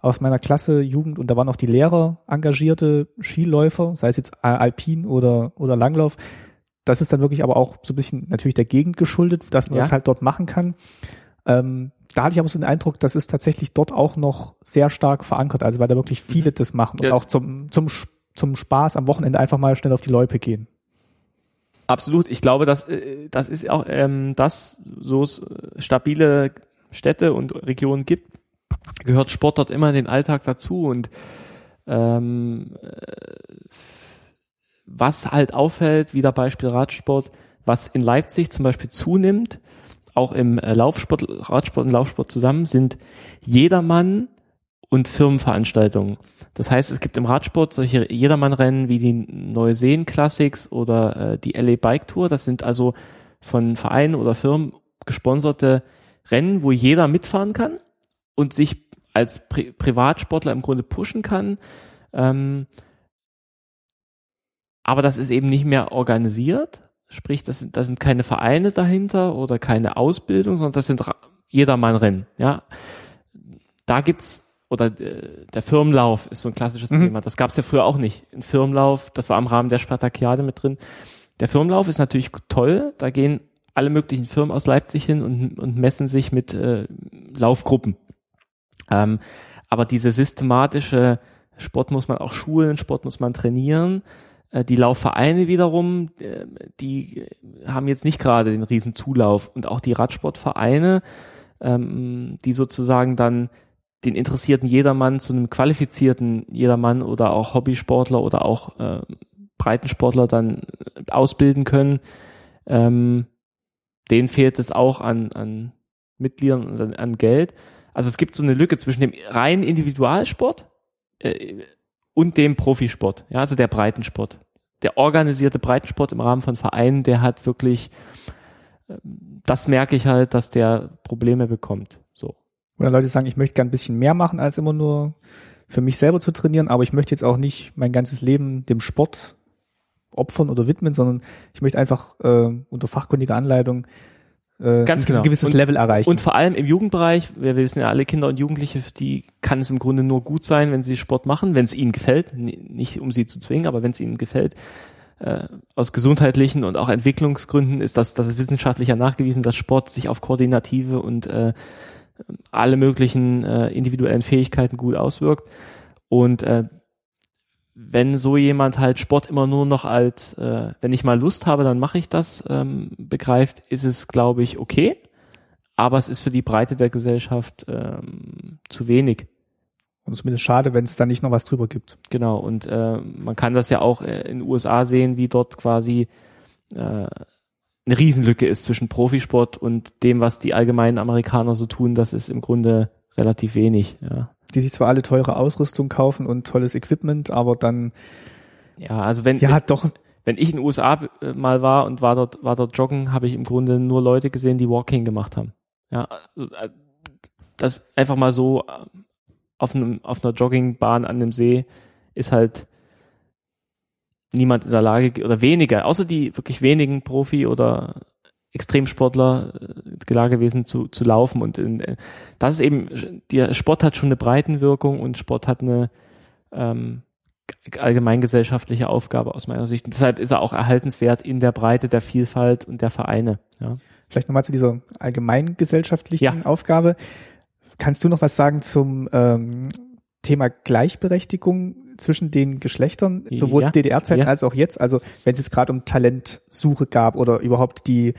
aus meiner Klasse Jugend und da waren auch die Lehrer engagierte Skiläufer, sei es jetzt Alpin oder, oder Langlauf. Das ist dann wirklich aber auch so ein bisschen natürlich der Gegend geschuldet, dass man ja. das halt dort machen kann. Ähm, da hatte ich aber so den Eindruck, das ist tatsächlich dort auch noch sehr stark verankert, also weil da wirklich viele mhm. das machen und ja. auch zum, zum, zum Spaß am Wochenende einfach mal schnell auf die Loipe gehen. Absolut. Ich glaube, dass äh, das ist auch ähm, das, so es stabile Städte und Regionen gibt, gehört Sport dort immer in den Alltag dazu und ähm, äh, was halt auffällt, wieder Beispiel Radsport, was in Leipzig zum Beispiel zunimmt, auch im äh, Laufsport, Radsport und Laufsport zusammen, sind jedermann und Firmenveranstaltungen. Das heißt, es gibt im Radsport solche Jedermannrennen wie die Neuseen Classics oder äh, die LA Bike Tour. Das sind also von Vereinen oder Firmen gesponserte Rennen, wo jeder mitfahren kann und sich als Pri Privatsportler im Grunde pushen kann. Ähm, aber das ist eben nicht mehr organisiert. Sprich, das sind, das sind keine Vereine dahinter oder keine Ausbildung, sondern das sind Jedermannrennen. Ja, da gibt's oder äh, der Firmenlauf ist so ein klassisches mhm. Thema. Das gab es ja früher auch nicht. Ein Firmenlauf, das war im Rahmen der Spartakiade mit drin. Der Firmenlauf ist natürlich toll. Da gehen alle möglichen Firmen aus Leipzig hin und, und messen sich mit äh, Laufgruppen. Ähm, aber diese systematische Sport muss man auch schulen, Sport muss man trainieren. Äh, die Laufvereine wiederum, äh, die haben jetzt nicht gerade den riesen Zulauf. Und auch die Radsportvereine ähm, die sozusagen dann den interessierten Jedermann zu einem qualifizierten Jedermann oder auch Hobbysportler oder auch äh, Breitensportler dann ausbilden können. Ähm, denen fehlt es auch an, an Mitgliedern und an, Geld. Also es gibt so eine Lücke zwischen dem reinen Individualsport äh, und dem Profisport, ja, also der Breitensport. Der organisierte Breitensport im Rahmen von Vereinen, der hat wirklich, äh, das merke ich halt, dass der Probleme bekommt. So. Oder Leute sagen, ich möchte gern ein bisschen mehr machen, als immer nur für mich selber zu trainieren, aber ich möchte jetzt auch nicht mein ganzes Leben dem Sport opfern oder widmen, sondern ich möchte einfach äh, unter fachkundiger Anleitung äh, Ganz genau. ein gewisses und, Level erreichen. Und vor allem im Jugendbereich, wir wissen ja alle Kinder und Jugendliche, die kann es im Grunde nur gut sein, wenn sie Sport machen, wenn es ihnen gefällt, nicht um sie zu zwingen, aber wenn es ihnen gefällt. Äh, aus gesundheitlichen und auch Entwicklungsgründen ist das, das ist wissenschaftlich ja nachgewiesen, dass Sport sich auf koordinative und äh, alle möglichen äh, individuellen Fähigkeiten gut auswirkt. Und äh, wenn so jemand halt Sport immer nur noch als, äh, wenn ich mal Lust habe, dann mache ich das, ähm, begreift, ist es, glaube ich, okay. Aber es ist für die Breite der Gesellschaft ähm, zu wenig. Und zumindest schade, wenn es da nicht noch was drüber gibt. Genau, und äh, man kann das ja auch äh, in den USA sehen, wie dort quasi äh, eine Riesenlücke ist zwischen Profisport und dem, was die allgemeinen Amerikaner so tun. Das ist im Grunde relativ wenig. Ja die sich zwar alle teure Ausrüstung kaufen und tolles Equipment, aber dann ja, also wenn ja wenn, doch wenn ich in den USA äh, mal war und war dort war dort joggen, habe ich im Grunde nur Leute gesehen, die Walking gemacht haben. Ja, also, äh, das einfach mal so äh, auf einem auf einer Joggingbahn an dem See ist halt niemand in der Lage oder weniger, außer die wirklich wenigen Profi oder Extremsportler äh, Lage gewesen zu, zu laufen und in, äh, das ist eben, der Sport hat schon eine Breitenwirkung und Sport hat eine ähm, allgemeingesellschaftliche Aufgabe aus meiner Sicht. Und deshalb ist er auch erhaltenswert in der Breite der Vielfalt und der Vereine. Ja. Vielleicht nochmal zu dieser allgemeingesellschaftlichen ja. Aufgabe. Kannst du noch was sagen zum ähm, Thema Gleichberechtigung zwischen den Geschlechtern, sowohl ja. zu DDR-Zeiten ja. als auch jetzt? Also wenn es jetzt gerade um Talentsuche gab oder überhaupt die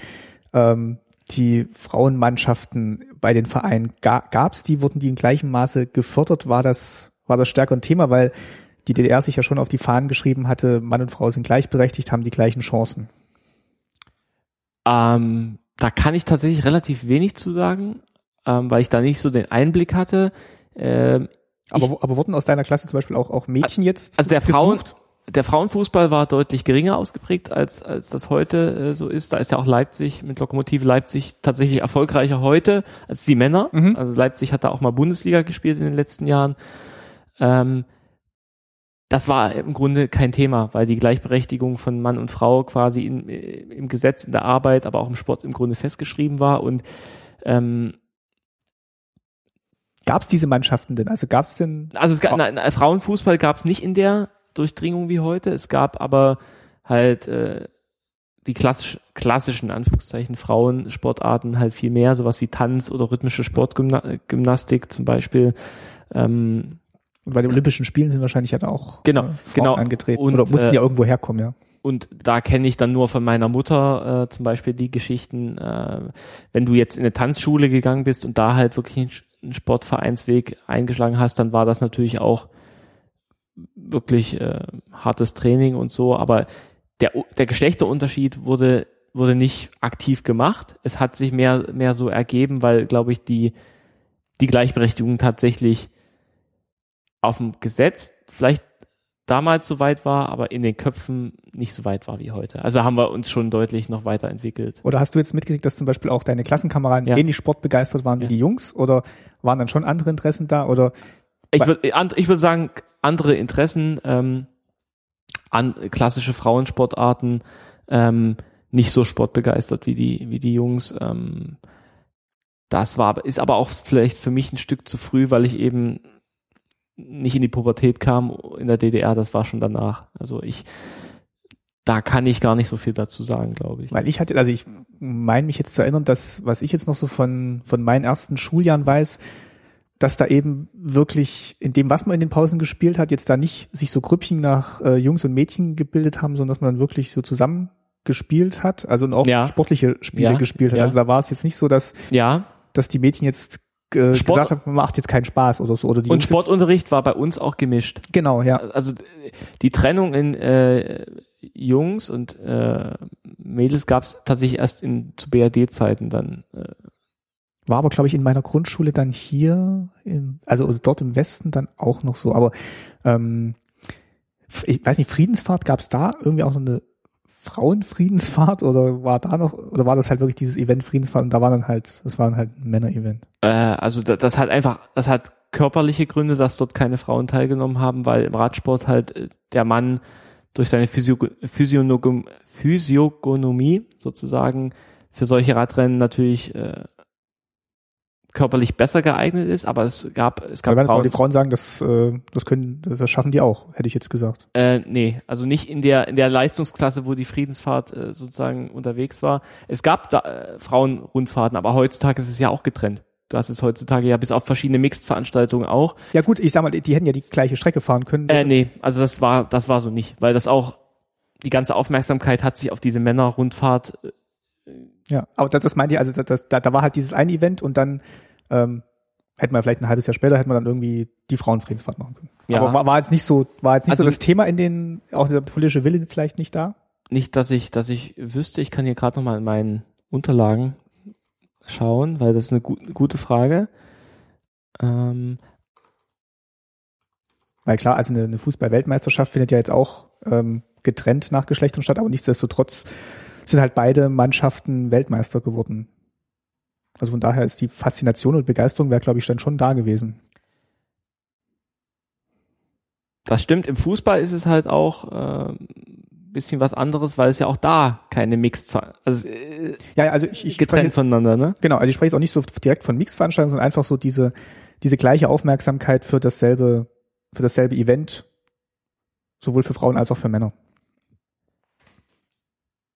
ähm, die Frauenmannschaften bei den Vereinen gab es die, wurden die in gleichem Maße gefördert? War das war das stärker ein Thema, weil die DDR sich ja schon auf die Fahnen geschrieben hatte, Mann und Frau sind gleichberechtigt, haben die gleichen Chancen? Ähm, da kann ich tatsächlich relativ wenig zu sagen, ähm, weil ich da nicht so den Einblick hatte. Ähm, aber, ich, aber wurden aus deiner Klasse zum Beispiel auch, auch Mädchen jetzt? Also der Frauen, der Frauenfußball war deutlich geringer ausgeprägt, als, als das heute äh, so ist. Da ist ja auch Leipzig mit Lokomotive Leipzig tatsächlich erfolgreicher heute als die Männer. Mhm. Also Leipzig hat da auch mal Bundesliga gespielt in den letzten Jahren. Ähm, das war im Grunde kein Thema, weil die Gleichberechtigung von Mann und Frau quasi in, äh, im Gesetz, in der Arbeit, aber auch im Sport im Grunde festgeschrieben war und ähm, Gab es diese Mannschaften denn? Also gab es denn? Also es gab, na, na, Frauenfußball gab es nicht in der Durchdringung wie heute. Es gab aber halt äh, die klassisch, klassischen Anführungszeichen Frauensportarten halt viel mehr, sowas wie Tanz oder rhythmische Sportgymnastik zum Beispiel. Ähm, und bei den Olympischen Spielen sind wahrscheinlich halt auch genau, äh, genau. angetreten und, oder mussten äh, ja irgendwo herkommen, ja. Und da kenne ich dann nur von meiner Mutter äh, zum Beispiel die Geschichten, äh, wenn du jetzt in eine Tanzschule gegangen bist und da halt wirklich einen Sportvereinsweg eingeschlagen hast, dann war das natürlich auch wirklich äh, hartes Training und so, aber der, der Geschlechterunterschied wurde, wurde nicht aktiv gemacht. Es hat sich mehr, mehr so ergeben, weil, glaube ich, die, die Gleichberechtigung tatsächlich auf dem Gesetz vielleicht damals so weit war, aber in den Köpfen nicht so weit war wie heute. Also haben wir uns schon deutlich noch weiterentwickelt. Oder hast du jetzt mitgekriegt, dass zum Beispiel auch deine Klassenkameraden ja. ähnlich sportbegeistert waren wie ja. die Jungs? Oder waren dann schon andere Interessen da? Oder ich würde ich würd sagen, andere Interessen, ähm, an klassische Frauensportarten, ähm, nicht so sportbegeistert wie die, wie die Jungs. Ähm, das war, ist aber auch vielleicht für mich ein Stück zu früh, weil ich eben nicht in die Pubertät kam in der DDR, das war schon danach. Also ich, da kann ich gar nicht so viel dazu sagen, glaube ich. Weil ich hatte, also ich meine mich jetzt zu erinnern, dass, was ich jetzt noch so von, von meinen ersten Schuljahren weiß, dass da eben wirklich in dem, was man in den Pausen gespielt hat, jetzt da nicht sich so Grüppchen nach äh, Jungs und Mädchen gebildet haben, sondern dass man wirklich so zusammen gespielt hat, also auch ja. sportliche Spiele ja. gespielt hat. Ja. Also da war es jetzt nicht so, dass ja dass die Mädchen jetzt äh, Sport- gesagt haben, macht jetzt keinen Spaß oder so. Oder die Und Jungs Sportunterricht war bei uns auch gemischt. Genau, ja. Also die Trennung in äh, Jungs und äh, Mädels gab es tatsächlich erst in zu BRD-Zeiten dann. Äh, War aber, glaube ich, in meiner Grundschule dann hier, in, also dort im Westen dann auch noch so. Aber ähm, ich weiß nicht, Friedensfahrt, gab es da irgendwie auch so eine Frauenfriedensfahrt oder war da noch, oder war das halt wirklich dieses Event Friedensfahrt und da war dann halt, das war dann halt Männer-Event. äh, also da- das hat einfach, das hat körperliche Gründe, dass dort keine Frauen teilgenommen haben, weil im Radsport halt äh, der Mann durch seine Physio Physiognom Physiognomie sozusagen für solche Radrennen natürlich äh, körperlich besser geeignet ist, aber es gab es gab Frauen, die Frauen sagen, das, äh, das können, das schaffen die auch, hätte ich jetzt gesagt. Äh, nee, also nicht in der in der Leistungsklasse, wo die Friedensfahrt äh, sozusagen unterwegs war. Es gab da äh, Frauenrundfahrten, aber heutzutage ist es ja auch getrennt. Du hast es heutzutage ja bis auf verschiedene Mixed-Veranstaltungen auch. Ja gut, ich sag mal, die, die hätten ja die gleiche Strecke fahren können. Äh, nee, also das war das war so nicht, weil das auch die ganze Aufmerksamkeit hat sich auf diese Männerrundfahrt. äh, Ja, aber das, das meinte ich, also das, das, da, da war halt dieses eine Event und dann ähm, hätten wir vielleicht ein halbes Jahr später hätten wir dann irgendwie die Frauenfriedensfahrt machen können. Ja. Aber war, war jetzt nicht so, war jetzt nicht Also- so das Thema in den, auch der politische Wille vielleicht nicht da. Nicht, dass ich dass ich wüsste. Ich kann hier gerade noch mal in meinen Unterlagen schauen, weil das ist eine gu gute Frage. Ähm, Weil klar, also eine, eine Fußball-Weltmeisterschaft findet ja jetzt auch ähm, getrennt nach Geschlechtern statt, aber nichtsdestotrotz sind halt beide Mannschaften Weltmeister geworden. Also von daher ist die Faszination und Begeisterung wäre, glaube ich, dann schon da gewesen. Das stimmt. Im Fußball ist es halt auch äh, bisschen was anderes, weil es ja auch da keine Mixed, also äh, Ja, also ich, ich getrennt spreche, voneinander, ne? genau, also ich spreche jetzt auch nicht so direkt von Mixveranstaltungen, sondern einfach so diese, diese gleiche Aufmerksamkeit für dasselbe, für dasselbe Event, sowohl für Frauen als auch für Männer.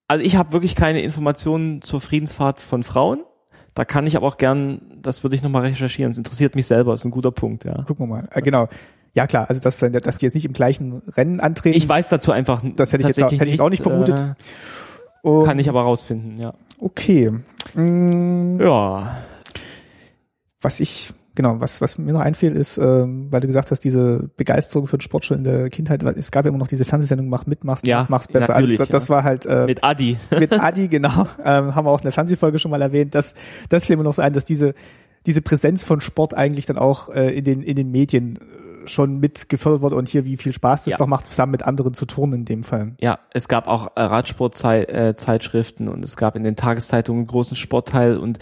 Also ich habe wirklich keine Informationen zur Friedensfahrt von Frauen. Da kann ich aber auch gern, das würde ich nochmal recherchieren. Es interessiert mich selber, ist ein guter Punkt, ja. Gucken wir mal. Äh, genau. Ja, klar, also dass, dass die jetzt nicht im gleichen Rennen antreten. Ich weiß dazu einfach Das hätte ich jetzt auch- hätte ich jetzt auch nicht vermutet. Äh, kann ich aber rausfinden, ja. Okay. Mm, Ja, Was ich, genau, was, was mir noch einfiel, ist, ähm, weil du gesagt hast, diese Begeisterung für den Sport schon in der Kindheit, es gab ja immer noch diese Fernsehsendung, mach mit, mach's, Ja, mach's besser. natürlich, also das, das war halt äh, mit, Adi. mit Adi, genau, ähm, haben wir auch in der Fernsehfolge schon mal erwähnt. Das, das fiel mir noch so ein, dass diese, diese Präsenz von Sport eigentlich dann auch äh, in den, in den Medien äh, schon mit gefördert wurde und hier, wie viel Spaß das Ja. doch macht, zusammen mit anderen zu turnen in dem Fall. Ja, es gab auch äh, Radsportzeitschriften und es gab in den Tageszeitungen einen großen Sportteil und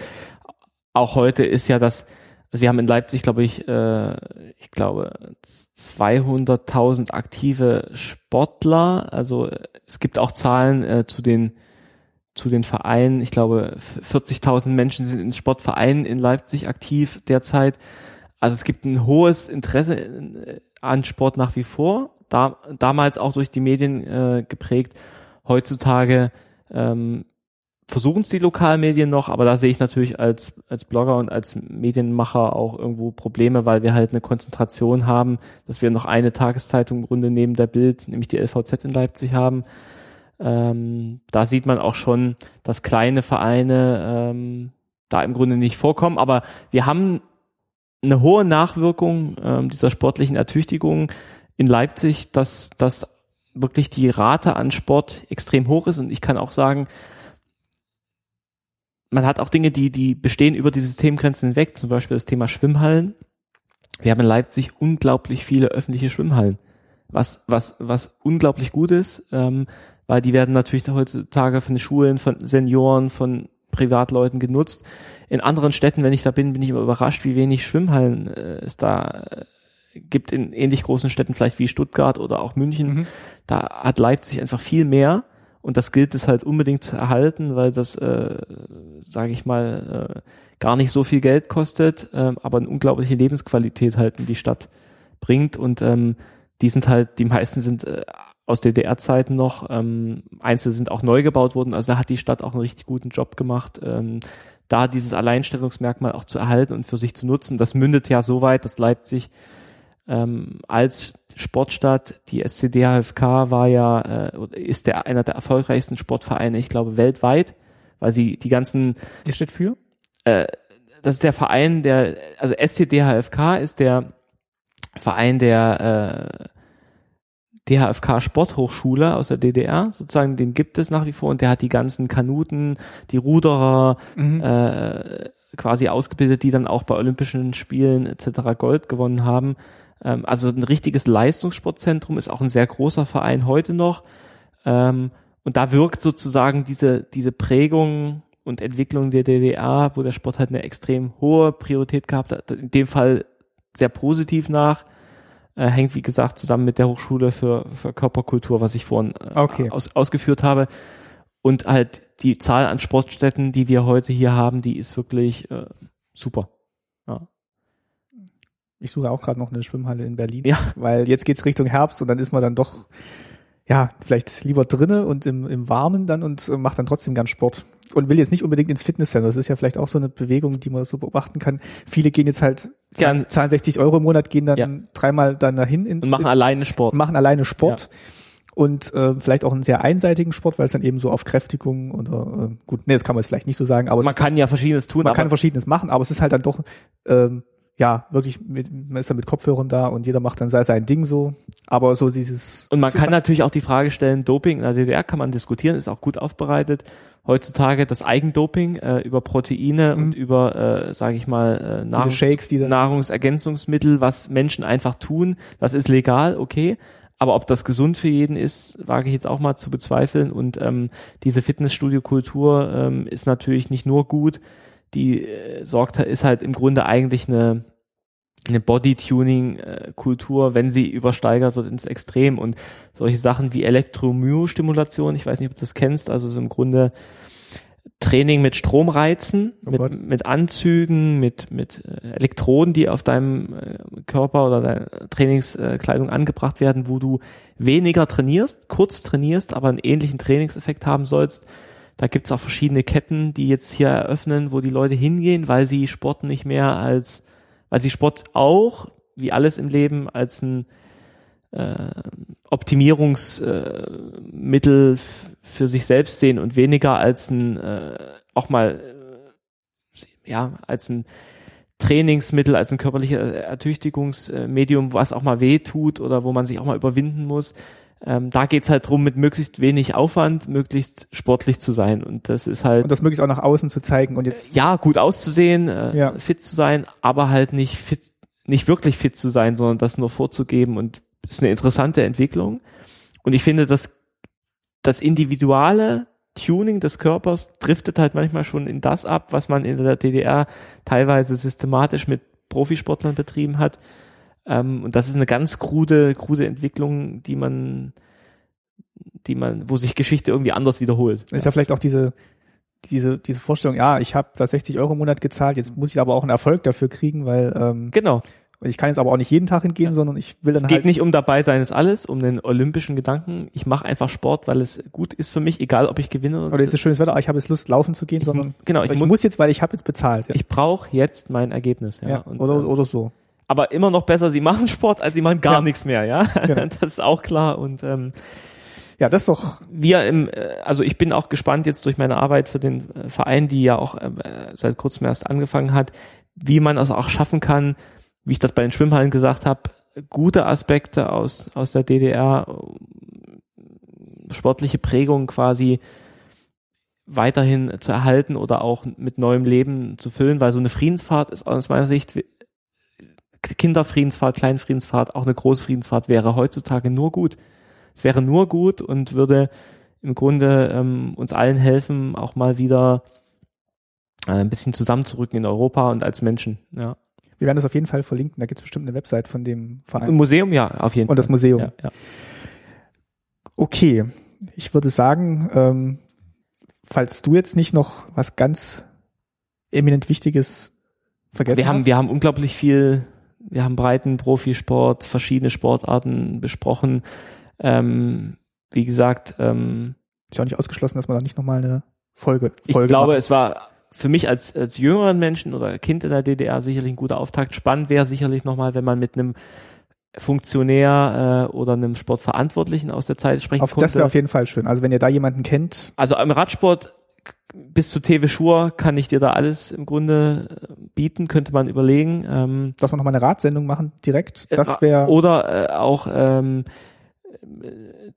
auch heute ist ja das, also wir haben in Leipzig, glaube ich, äh, ich glaube 200.000 aktive Sportler. Also es gibt auch Zahlen äh, zu den zu den Vereinen. Ich glaube 40.000 Menschen sind in Sportvereinen in Leipzig aktiv derzeit. Also es gibt ein hohes Interesse äh, an Sport nach wie vor. Da, damals auch durch die Medien äh, geprägt. Heutzutage ähm, versuchen es die Lokalmedien noch, aber da sehe ich natürlich als, als Blogger und als Medienmacher auch irgendwo Probleme, weil wir halt eine Konzentration haben, dass wir noch eine Tageszeitung im Grunde neben der Bild, nämlich die LVZ in Leipzig haben. Ähm, da sieht man auch schon, dass kleine Vereine ähm, da im Grunde nicht vorkommen, aber wir haben eine hohe Nachwirkung ähm, dieser sportlichen Ertüchtigung in Leipzig, dass, dass wirklich die Rate an Sport extrem hoch ist und ich kann auch sagen, man hat auch Dinge, die, die bestehen über die Systemgrenzen hinweg, zum Beispiel das Thema Schwimmhallen. Wir haben in Leipzig unglaublich viele öffentliche Schwimmhallen, was, was, was unglaublich gut ist, ähm, weil die werden natürlich heutzutage von den Schulen, von Senioren, von Privatleuten genutzt. In anderen Städten, wenn ich da bin, bin ich immer überrascht, wie wenig Schwimmhallen äh, es da äh, gibt in ähnlich großen Städten, vielleicht wie Stuttgart oder auch München. Mhm. Da hat Leipzig einfach viel mehr und das gilt es halt unbedingt zu erhalten, weil das, äh, sage ich mal, äh, gar nicht so viel Geld kostet, äh, aber eine unglaubliche Lebensqualität halt in die Stadt bringt. Und ähm, die sind halt, die meisten sind äh, aus DDR-Zeiten noch, ähm, einzelne sind auch neu gebaut worden, also da hat die Stadt auch einen richtig guten Job gemacht, ähm, da dieses Alleinstellungsmerkmal auch zu erhalten und für sich zu nutzen. Das mündet ja so weit, dass Leipzig ähm, als Sportstadt, die SCD HFK war ja, äh, ist der einer der erfolgreichsten Sportvereine, ich glaube, weltweit, weil sie die ganzen Die steht für? äh, das ist der Verein, der, also SCDHFK ist der Verein der äh, DHFK Sporthochschule aus der DDR, sozusagen, den gibt es nach wie vor und der hat die ganzen Kanuten, die Ruderer mhm. äh, quasi ausgebildet, die dann auch bei Olympischen Spielen etc. Gold gewonnen haben. Ähm, also ein richtiges Leistungssportzentrum ist auch ein sehr großer Verein heute noch. Ähm, und da wirkt sozusagen diese, diese Prägung und Entwicklung der DDR, wo der Sport halt eine extrem hohe Priorität gehabt hat, in dem Fall sehr positiv nach äh, hängt wie gesagt zusammen mit der Hochschule für, für Körperkultur, was ich vorhin äh, okay. aus, ausgeführt habe. Und halt die Zahl an Sportstätten, die wir heute hier haben, die ist wirklich äh, super. Ich suche auch gerade noch eine Schwimmhalle in Berlin, ja. weil jetzt geht's Richtung Herbst und dann ist man dann doch ja, vielleicht lieber drinnen und im, im Warmen dann und macht dann trotzdem gern Sport. Und will jetzt nicht unbedingt ins Fitnesscenter. Das ist ja vielleicht auch so eine Bewegung, die man so beobachten kann. Viele gehen jetzt halt, gern. zahlen 60 Euro im Monat, gehen dann ja. dreimal dann dahin ins, und machen in, alleine Sport. Machen alleine Sport. Ja. Und äh, vielleicht auch einen sehr einseitigen Sport, weil es dann eben so auf Kräftigung oder äh, gut, nee, das kann man jetzt vielleicht nicht so sagen, aber man kann ja verschiedenes tun. Man kann verschiedenes machen, aber es ist halt dann doch ähm, ja, wirklich, mit, man ist dann mit Kopfhörern da und jeder macht dann sein Ding so. Aber so dieses. Und man kann natürlich auch die Frage stellen, Doping in der DDR kann man diskutieren, ist auch gut aufbereitet. Heutzutage das Eigendoping äh, über Proteine mhm. und über, äh, sage ich mal, äh, Nahrungs Shakes, die Nahrungsergänzungsmittel, was Menschen einfach tun, das ist legal, okay. Aber ob das gesund für jeden ist, wage ich jetzt auch mal zu bezweifeln. Und ähm, diese Fitnessstudio-Kultur ähm, ist natürlich nicht nur gut, die äh, sorgt ist halt im Grunde eigentlich eine eine Body-Tuning-Kultur, wenn sie übersteigert wird ins Extrem. Und solche Sachen wie Elektromyostimulation, ich weiß nicht, ob du das kennst, also so im Grunde Training mit Stromreizen, oh mit, mit Anzügen, mit, mit äh, Elektroden, die auf deinem äh, Körper oder deiner Trainingskleidung angebracht werden, wo du weniger trainierst, kurz trainierst, aber einen ähnlichen Trainingseffekt haben sollst da gibt's auch verschiedene Ketten, die jetzt hier eröffnen, wo die Leute hingehen, weil sie Sport nicht mehr als, weil sie Sport auch, wie alles im Leben, als ein äh, Optimierungsmittel äh, für sich selbst sehen und weniger als ein, äh, auch mal, äh, ja, als ein Trainingsmittel, als ein körperliches Ertüchtigungsmedium, was auch mal weh tut oder wo man sich auch mal überwinden muss. Ähm, da geht's halt drum, mit möglichst wenig Aufwand, möglichst sportlich zu sein. Und das ist halt. Und das möglichst auch nach außen zu zeigen und jetzt. Ja, gut auszusehen, äh, ja. fit zu sein, aber halt nicht fit, nicht wirklich fit zu sein, sondern das nur vorzugeben. Und ist eine interessante Entwicklung. Und ich finde, dass das individuelle Tuning des Körpers driftet halt manchmal schon in das ab, was man in der DDR teilweise systematisch mit Profisportlern betrieben hat ähm, und das ist eine ganz krude, krude Entwicklung, die man, die man, wo sich Geschichte irgendwie anders wiederholt. Ist ja, ja vielleicht auch diese, diese, diese Vorstellung, ja, ich habe da 60 Euro im Monat gezahlt, jetzt muss ich aber auch einen Erfolg dafür kriegen, weil ähm, genau. Ich kann jetzt aber auch nicht jeden Tag hingehen, ja. sondern ich will dann es halt. Es geht nicht um dabei sein ist alles, um den olympischen Gedanken. Ich mache einfach Sport, weil es gut ist für mich, egal ob ich gewinne oder. Oder ist es schönes Wetter, ich habe jetzt Lust, laufen zu gehen, ich, sondern genau, ich, muss, muss, jetzt, weil ich habe jetzt bezahlt. Ja. Ich brauche jetzt mein Ergebnis, ja. ja oder, äh, oder so aber immer noch besser, sie machen Sport, als sie machen gar ja. nichts mehr, ja. Genau. Das ist auch klar. Und ähm, ja, das ist doch. Wir im, äh, also ich bin auch gespannt jetzt durch meine Arbeit für den äh, Verein, die ja auch äh, seit kurzem erst angefangen hat, wie man es auch schaffen kann, wie ich das bei den Schwimmhallen gesagt habe, gute Aspekte aus, aus der DDR, sportliche Prägung quasi weiterhin zu erhalten oder auch mit neuem Leben zu füllen, weil so eine Friedensfahrt ist aus meiner Sicht Kinderfriedensfahrt, Kleinfriedensfahrt, auch eine Großfriedensfahrt wäre heutzutage nur gut. Es wäre nur gut und würde im Grunde ähm, uns allen helfen, auch mal wieder äh, ein bisschen zusammenzurücken in Europa und als Menschen. Ja. Wir werden das auf jeden Fall verlinken. Da gibt es bestimmt eine Website von dem Verein. Im Museum, ja, auf jeden Fall. Und das Museum. Ja, ja. Okay, ich würde sagen, ähm, falls du jetzt nicht noch was ganz eminent Wichtiges vergessen wir haben, hast. Wir haben unglaublich viel wir haben breiten Profisport, verschiedene Sportarten besprochen. Ähm, wie gesagt, ähm, ist ja auch nicht ausgeschlossen, dass man da nicht nochmal eine Folge, Folge Ich glaube, macht. es war für mich als, als jüngeren Menschen oder Kind in der DDR sicherlich ein guter Auftakt. Spannend wäre sicherlich nochmal, wenn man mit einem Funktionär äh, oder einem Sportverantwortlichen aus der Zeit sprechen auf, konnte. Das wäre auf jeden Fall schön. Also wenn ihr da jemanden kennt. Also im Radsport bis zu TV Schur kann ich dir da alles im Grunde äh, bieten, könnte man überlegen. Ähm, Dass wir noch mal eine Radsendung machen direkt, das wäre oder äh, auch ähm,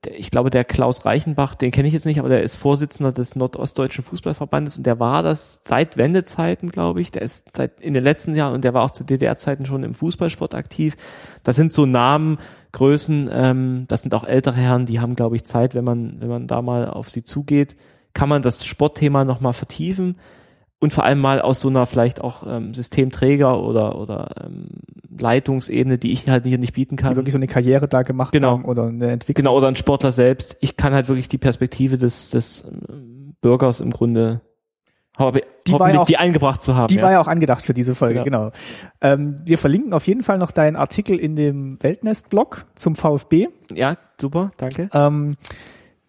der, ich glaube, der Klaus Reichenbach, den kenne ich jetzt nicht, aber der ist Vorsitzender des Nordostdeutschen Fußballverbandes und der war das seit Wendezeiten, glaube ich. Der ist seit in den letzten Jahren und der war auch zu DDR-Zeiten schon im Fußballsport aktiv. Das sind so Namen, Größen, ähm, das sind auch ältere Herren, die haben, glaube ich, Zeit, wenn man, wenn man da mal auf sie zugeht, kann man das Sportthema nochmal vertiefen und vor allem mal aus so einer vielleicht auch ähm, Systemträger oder oder ähm, Leitungsebene, die ich halt hier nicht bieten kann. die wirklich so eine Karriere da gemacht Genau. haben oder eine Entwicklung. Genau, oder ein Sportler selbst. Ich kann halt wirklich die Perspektive des, des ähm, Bürgers im Grunde hoffe, Die hoffentlich ja auch- die eingebracht zu haben. Die ja. war ja auch angedacht für diese Folge, Ja. genau. Ähm, wir verlinken auf jeden Fall noch deinen Artikel in dem Weltnest-Blog zum VfB. ja, super, danke. Ähm,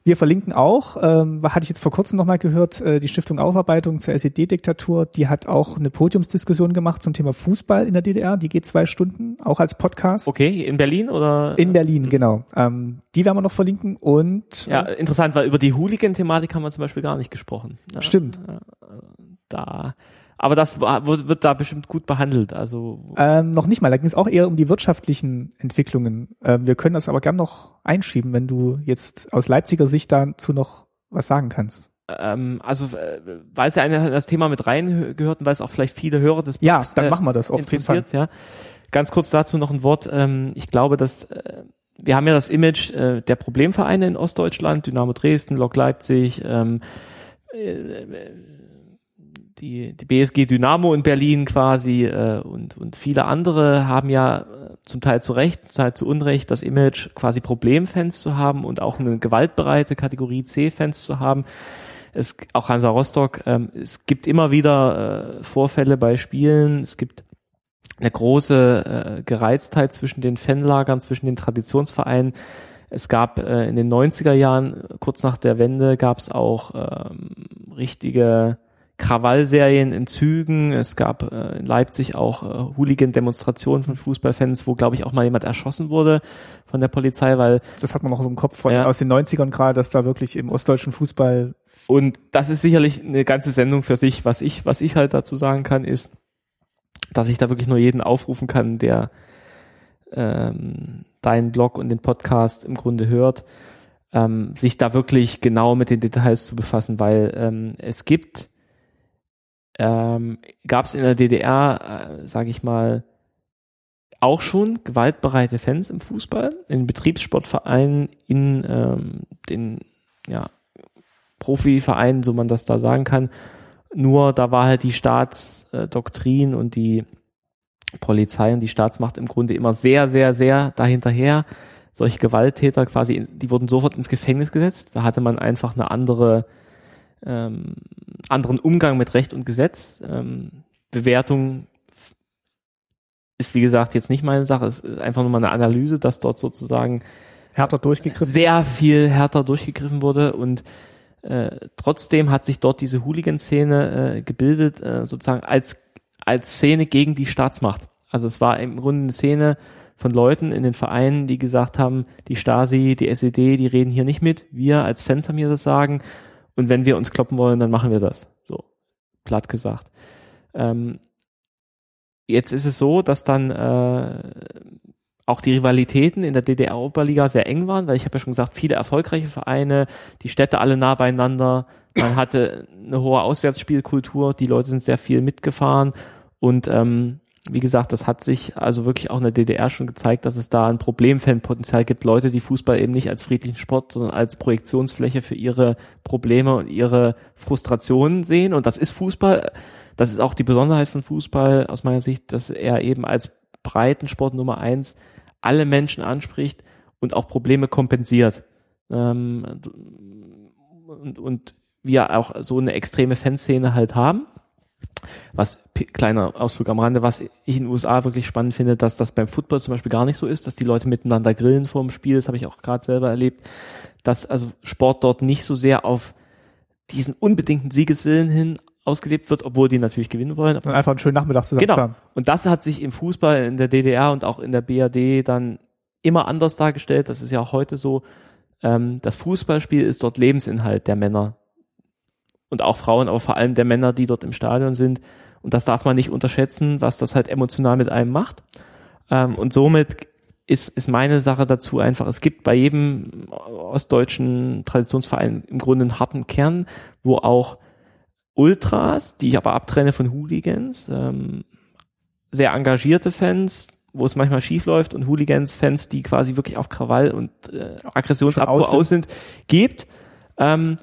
wir verlinken auch, ähm, hatte ich jetzt vor kurzem nochmal gehört, äh, die Stiftung Aufarbeitung zur SED-Diktatur, die hat auch eine Podiumsdiskussion gemacht zum Thema Fußball in der DDR. Die geht zwei Stunden, auch als Podcast. Okay, in Berlin oder? In Berlin, genau. Ähm, die werden wir noch verlinken und ja, äh, interessant, weil über die Hooligan-Thematik haben wir zum Beispiel gar nicht gesprochen. Ja, stimmt. Da, aber das wird da bestimmt gut behandelt. Also Ähm, noch nicht mal, da ging es auch eher um die wirtschaftlichen Entwicklungen. Ähm, wir können das aber gern noch einschieben, wenn du jetzt aus Leipziger Sicht dazu noch was sagen kannst. ähm, also äh, weil es ja in das Thema mit reingehört und weil es auch vielleicht viele Hörer des Ja, Blogs, dann äh, machen wir das auf jeden Fall. ja. Ganz kurz dazu noch ein Wort. Ähm, ich glaube, dass äh, wir haben ja das Image äh, der Problemvereine in Ostdeutschland, Dynamo Dresden, Lok Leipzig, ähm, äh, die, die BSG Dynamo in Berlin quasi äh, und, und viele andere haben ja äh, zum Teil zu Recht, zum Teil zu Unrecht das Image, quasi Problemfans zu haben und auch eine gewaltbereite Kategorie C-Fans zu haben. Es, auch Hansa Rostock, ähm, es gibt immer wieder äh, Vorfälle bei Spielen, es gibt eine große äh, Gereiztheit zwischen den Fanlagern, zwischen den Traditionsvereinen. Es gab äh, in den 90er Jahren, kurz nach der Wende, gab es auch ähm, richtige Krawallserien in Zügen. Es gab äh, in Leipzig auch äh, Hooligan-Demonstrationen von Fußballfans, wo, glaube ich, auch mal jemand erschossen wurde von der Polizei, weil Das hat man noch so im Kopf von, Ja. aus den 90ern gerade, dass da wirklich im ostdeutschen Fußball Und das ist sicherlich eine ganze Sendung für sich. Was ich, was ich halt dazu sagen kann, ist, dass ich da wirklich nur jeden aufrufen kann, der ähm, deinen Blog und den Podcast im Grunde hört, ähm, sich da wirklich genau mit den Details zu befassen, weil ähm, es gibt, ähm, gab es in der DDR, äh, sage ich mal, auch schon gewaltbereite Fans im Fußball, in Betriebssportvereinen, in ähm, den ja, Profivereinen, so man das da sagen kann. Nur da war halt die Staatsdoktrin und die Polizei und die Staatsmacht im Grunde immer sehr, sehr, sehr dahinterher. Solche Gewalttäter quasi, die wurden sofort ins Gefängnis gesetzt. Da hatte man einfach eine andere, ähm, anderen Umgang mit Recht und Gesetz. Ähm, Bewertung ist wie gesagt jetzt nicht meine Sache. Es ist einfach nur mal eine Analyse, dass dort sozusagen härter durchgegriffen. sehr viel härter durchgegriffen wurde und äh, trotzdem hat sich dort diese Hooligan-Szene äh, gebildet, äh, sozusagen als, als Szene gegen die Staatsmacht. Also es war im Grunde eine Szene von Leuten in den Vereinen, die gesagt haben, die Stasi, die SED, die reden hier nicht mit, wir als Fans haben hier das Sagen und wenn wir uns kloppen wollen, dann machen wir das. So, platt gesagt. Ähm, jetzt ist es so, dass dann äh, auch die Rivalitäten in der DDR-Oberliga sehr eng waren, weil ich habe ja schon gesagt, viele erfolgreiche Vereine, die Städte alle nah beieinander, man hatte eine hohe Auswärtsspielkultur, die Leute sind sehr viel mitgefahren und ähm, wie gesagt, das hat sich also wirklich auch in der DDR schon gezeigt, dass es da ein Problemfanpotenzial gibt, Leute, die Fußball eben nicht als friedlichen Sport, sondern als Projektionsfläche für ihre Probleme und ihre Frustrationen sehen und das ist Fußball, das ist auch die Besonderheit von Fußball aus meiner Sicht, dass er eben als Breitensport Nummer eins alle Menschen anspricht und auch Probleme kompensiert. Ähm, und, und wir auch so eine extreme Fanszene halt haben. Was, kleiner Ausflug am Rande, was ich in den USA wirklich spannend finde, dass das beim Football zum Beispiel gar nicht so ist, dass die Leute miteinander grillen vor dem Spiel, das habe ich auch gerade selber erlebt, dass also Sport dort nicht so sehr auf diesen unbedingten Siegeswillen hin ausgelebt wird, obwohl die natürlich gewinnen wollen. Und einfach einen schönen Nachmittag zusammen Genau. haben. Und das hat sich im Fußball in der DDR und auch in der BRD dann immer anders dargestellt. Das ist ja auch heute so. Ähm, das Fußballspiel ist dort Lebensinhalt der Männer. Und auch Frauen, aber vor allem der Männer, die dort im Stadion sind. Und das darf man nicht unterschätzen, was das halt emotional mit einem macht. Ähm, und somit ist, ist meine Sache dazu einfach, es gibt bei jedem ostdeutschen Traditionsverein im Grunde einen harten Kern, wo auch Ultras, die ich aber abtrenne von Hooligans, ähm, sehr engagierte Fans, wo es manchmal schief läuft und Hooligans-Fans, die quasi wirklich auf Krawall und äh, Aggressionsabfuhr aus sind, gibt, ähm,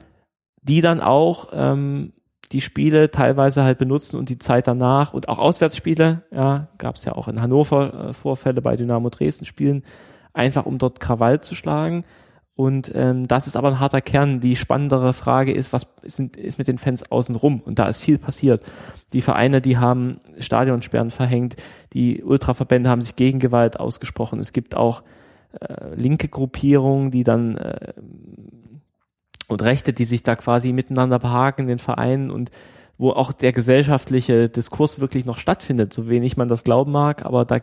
die dann auch ähm, die Spiele teilweise halt benutzen und die Zeit danach und auch Auswärtsspiele, ja, gab es ja auch in Hannover äh, Vorfälle bei Dynamo Dresden Spielen, einfach um dort Krawall zu schlagen. Und ähm, das ist aber ein harter Kern. Die spannendere Frage ist, was ist, ist mit den Fans außenrum? Und da ist viel passiert. Die Vereine, die haben Stadionsperren verhängt, die Ultraverbände haben sich gegen Gewalt ausgesprochen. Es gibt auch äh, linke Gruppierungen, die dann äh, und Rechte, die sich da quasi miteinander behaken, den Vereinen und wo auch der gesellschaftliche Diskurs wirklich noch stattfindet, so wenig man das glauben mag, aber da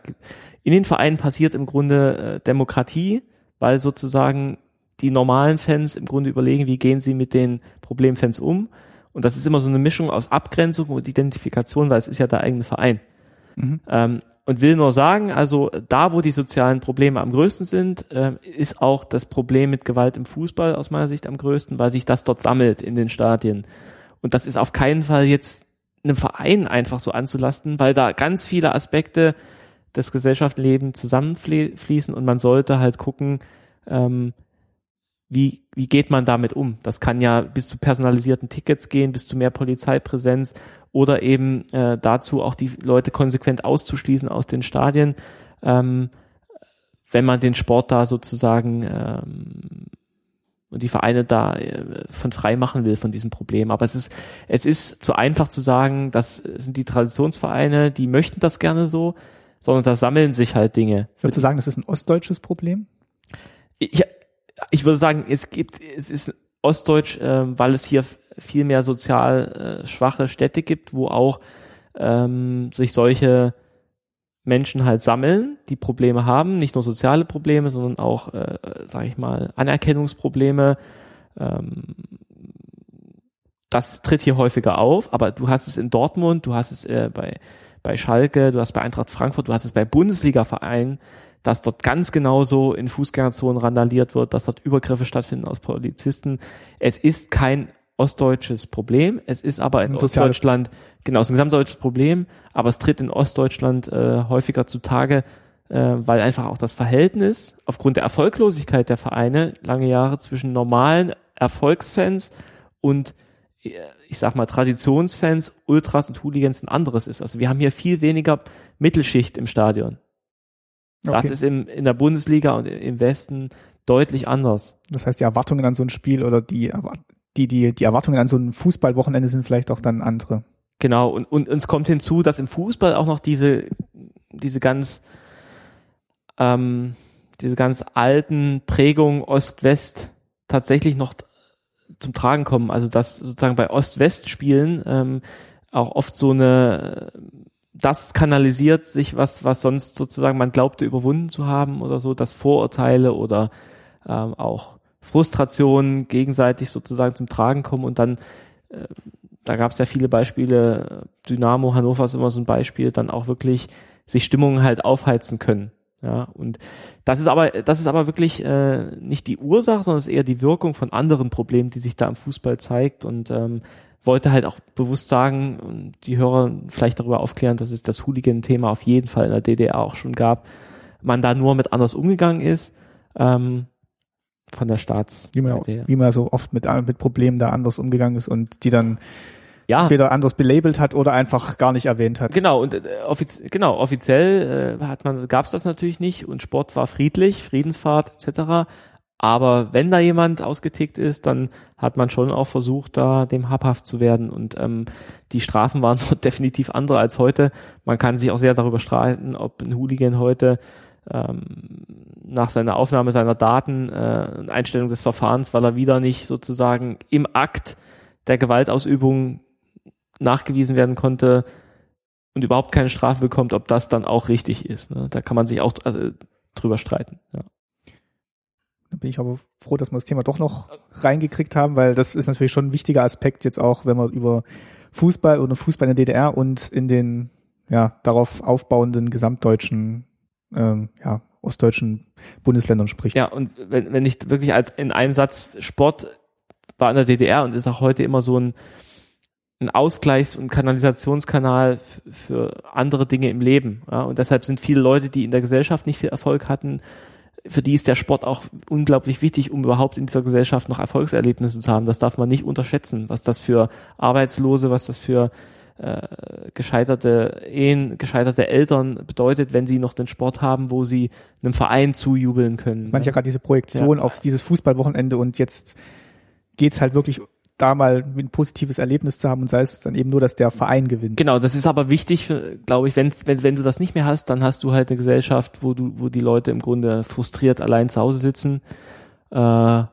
in den Vereinen passiert im Grunde äh, Demokratie, weil sozusagen die normalen Fans im Grunde überlegen, wie gehen sie mit den Problemfans um. Und das ist immer so eine Mischung aus Abgrenzung und Identifikation, weil es ist ja der eigene Verein. Mhm. Ähm, und will nur sagen, also da, wo die sozialen Probleme am größten sind, äh, ist auch das Problem mit Gewalt im Fußball aus meiner Sicht am größten, weil sich das dort sammelt in den Stadien. Und das ist auf keinen Fall jetzt einem Verein einfach so anzulasten, weil da ganz viele Aspekte des Gesellschaftslebens zusammenfließen und man sollte halt gucken, ähm, wie, wie geht man damit um? Das kann ja bis zu personalisierten Tickets gehen, bis zu mehr Polizeipräsenz oder eben äh, dazu auch die Leute konsequent auszuschließen aus den Stadien, ähm, wenn man den Sport da sozusagen ähm, und die Vereine da äh, von frei machen will von diesem Problem. Aber es ist, es ist zu einfach zu sagen, das sind die Traditionsvereine, die möchten das gerne so, sondern da sammeln sich halt Dinge. Würdest du sagen, das ist ein ostdeutsches Problem? Ja, ich würde sagen, es gibt, es ist Ostdeutsch, äh, weil es hier viel mehr sozial äh, schwache Städte gibt, wo auch ähm, sich solche Menschen halt sammeln, die Probleme haben, nicht nur soziale Probleme, sondern auch, äh, sage ich mal, Anerkennungsprobleme. Ähm, das tritt hier häufiger auf, aber du hast es in Dortmund, du hast es äh, bei bei Schalke, du hast bei Eintracht Frankfurt, du hast es bei Bundesliga-Vereinen, dass dort ganz genauso in Fußgängerzonen randaliert wird, dass dort Übergriffe stattfinden aus Polizisten. Es ist kein ostdeutsches Problem, es ist aber in Ostdeutschland, genau, es ist ein gesamtdeutsches Problem, aber es tritt in Ostdeutschland äh, häufiger zutage, äh, weil einfach auch das Verhältnis aufgrund der Erfolglosigkeit der Vereine lange Jahre zwischen normalen Erfolgsfans und äh, ich sag mal Traditionsfans, Ultras und Hooligans ein anderes ist. Also wir haben hier viel weniger Mittelschicht im Stadion. Das okay. ist im, in der Bundesliga und im Westen deutlich anders. Das heißt, die Erwartungen an so ein Spiel oder die, die, die, die Erwartungen an so ein Fußballwochenende sind vielleicht auch dann andere. Genau, und, und uns kommt hinzu, dass im Fußball auch noch diese, diese ganz, ähm, diese ganz alten Prägungen Ost-West tatsächlich noch zum Tragen kommen. Also dass sozusagen bei Ost-West-Spielen ähm, auch oft so eine das kanalisiert sich was, was sonst sozusagen man glaubte überwunden zu haben oder so, dass Vorurteile oder ähm, auch Frustrationen gegenseitig sozusagen zum Tragen kommen und dann, äh, da gab es ja viele Beispiele, Dynamo Hannover ist immer so ein Beispiel, dann auch wirklich sich Stimmungen halt aufheizen können. Ja, und das ist aber, das ist aber wirklich äh, nicht die Ursache, sondern es ist eher die Wirkung von anderen Problemen, die sich da im Fußball zeigt. Und ähm, wollte halt auch bewusst sagen und die Hörer vielleicht darüber aufklären, dass es das Hooligan-Thema auf jeden Fall in der DDR auch schon gab, man da nur mit anders umgegangen ist ähm, von der Staats. Wie man, wie man so oft mit, mit Problemen da anders umgegangen ist und die dann ja. entweder anders belabelt hat oder einfach gar nicht erwähnt hat. Genau, und äh, offiz genau, offiziell äh, hat man, gab es das natürlich nicht und Sport war friedlich, Friedensfahrt etc. Aber wenn da jemand ausgetickt ist, dann hat man schon auch versucht, da dem habhaft zu werden. Und ähm, die Strafen waren definitiv andere als heute. Man kann sich auch sehr darüber streiten, ob ein Hooligan heute ähm, nach seiner Aufnahme seiner Daten äh, Einstellung des Verfahrens, weil er wieder nicht sozusagen im Akt der Gewaltausübung nachgewiesen werden konnte und überhaupt keine Strafe bekommt, ob das dann auch richtig ist. Ne? Da kann man sich auch also, drüber streiten. Ja. Da bin ich aber froh, dass wir das Thema doch noch reingekriegt haben, weil das ist natürlich schon ein wichtiger Aspekt jetzt auch, wenn man über Fußball oder Fußball in der DDR und in den ja darauf aufbauenden gesamtdeutschen ähm, ja ostdeutschen Bundesländern spricht. Ja, und wenn, wenn ich wirklich als in einem Satz Sport war in der DDR und ist auch heute immer so ein, ein Ausgleichs- und Kanalisationskanal für andere Dinge im Leben. Ja? Und deshalb sind viele Leute, die in der Gesellschaft nicht viel Erfolg hatten, für die ist der Sport auch unglaublich wichtig, um überhaupt in dieser Gesellschaft noch Erfolgserlebnisse zu haben. Das darf man nicht unterschätzen, was das für Arbeitslose, was das für äh, gescheiterte Ehen, gescheiterte Eltern bedeutet, wenn sie noch den Sport haben, wo sie einem Verein zujubeln können. Das meine ich ja gerade diese Projektion ja. auf dieses Fußballwochenende und jetzt geht's halt wirklich da mal ein positives Erlebnis zu haben und sei es dann eben nur, dass der Verein gewinnt. Genau, das ist aber wichtig, glaube ich, wenn, wenn, wenn du das nicht mehr hast, dann hast du halt eine Gesellschaft, wo du, wo die Leute im Grunde frustriert allein zu Hause sitzen. Äh,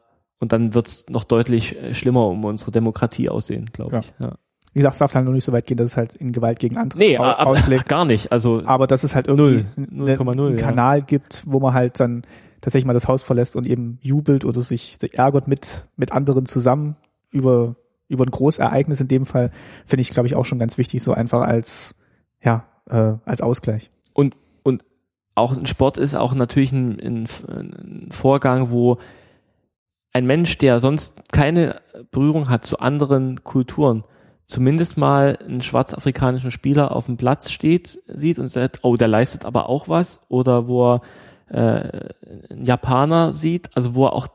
und dann wird's noch deutlich äh, schlimmer um unsere Demokratie aussehen, glaube ja. ich. Ja. Wie gesagt, es darf halt nur nicht so weit gehen, dass es halt in Gewalt gegen andere nee, ausschlägt. gar nicht. Also aber dass es halt irgendwie 0, 0, 0, einen Kanal ja. gibt, wo man halt dann tatsächlich mal das Haus verlässt und eben jubelt oder sich, sich ärgert mit, mit anderen zusammen über, über ein Großereignis in dem Fall, finde ich, glaube ich, auch schon ganz wichtig, so einfach als, ja, äh, als Ausgleich. Und, und auch ein Sport ist auch natürlich ein, ein, ein Vorgang, wo ein Mensch, der sonst keine Berührung hat zu anderen Kulturen, zumindest mal einen schwarzafrikanischen Spieler auf dem Platz steht, sieht und sagt, oh, der leistet aber auch was, oder wo er äh, einen Japaner sieht, also wo er auch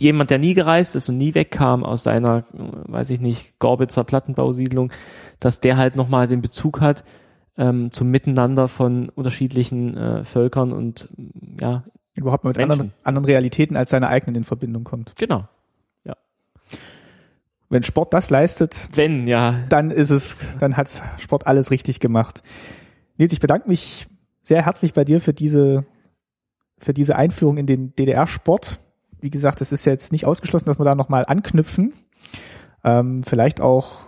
jemand, der nie gereist ist und nie wegkam aus seiner, weiß ich nicht, Gorbitzer Plattenbausiedlung, dass der halt nochmal den Bezug hat ähm, zum Miteinander von unterschiedlichen äh, Völkern und ja. Überhaupt mit anderen, anderen Realitäten als seine eigenen in Verbindung kommt. Genau. Ja. Wenn Sport das leistet, wenn, ja. Dann ist es, dann hat Sport alles richtig gemacht. Nils, ich bedanke mich sehr herzlich bei dir für diese, für diese Einführung in den DDR-Sport wie gesagt, es ist jetzt nicht ausgeschlossen, dass wir da nochmal anknüpfen. Ähm, vielleicht auch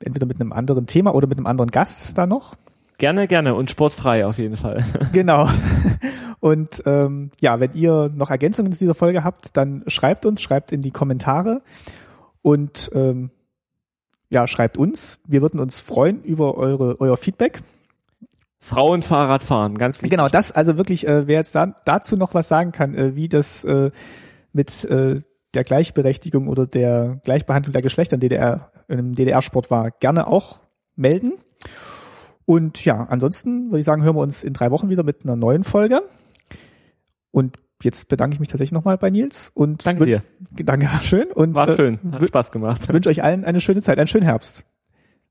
entweder mit einem anderen Thema oder mit einem anderen Gast da noch. Gerne, gerne und sportfrei auf jeden Fall. Genau. Und ähm, ja, wenn ihr noch Ergänzungen zu dieser Folge habt, dann schreibt uns, schreibt in die Kommentare und ähm, ja, schreibt uns. Wir würden uns freuen über eure, euer Feedback. Frauenfahrradfahren, ganz wichtig. Genau, das also wirklich, äh, wer jetzt da, dazu noch was sagen kann, äh, wie das äh, mit äh, der Gleichberechtigung oder der Gleichbehandlung der Geschlechter in DDR, im DDR-Sport war, gerne auch melden. Und ja, ansonsten würde ich sagen, hören wir uns in drei Wochen wieder mit einer neuen Folge. Und jetzt bedanke ich mich tatsächlich nochmal bei Nils und danke dir. Danke, schön und war schön, hat Spaß gemacht. Wünsche euch allen eine schöne Zeit, einen schönen Herbst.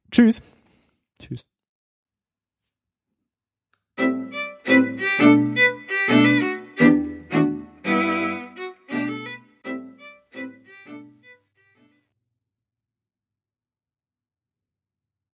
Tschüss. Tschüss.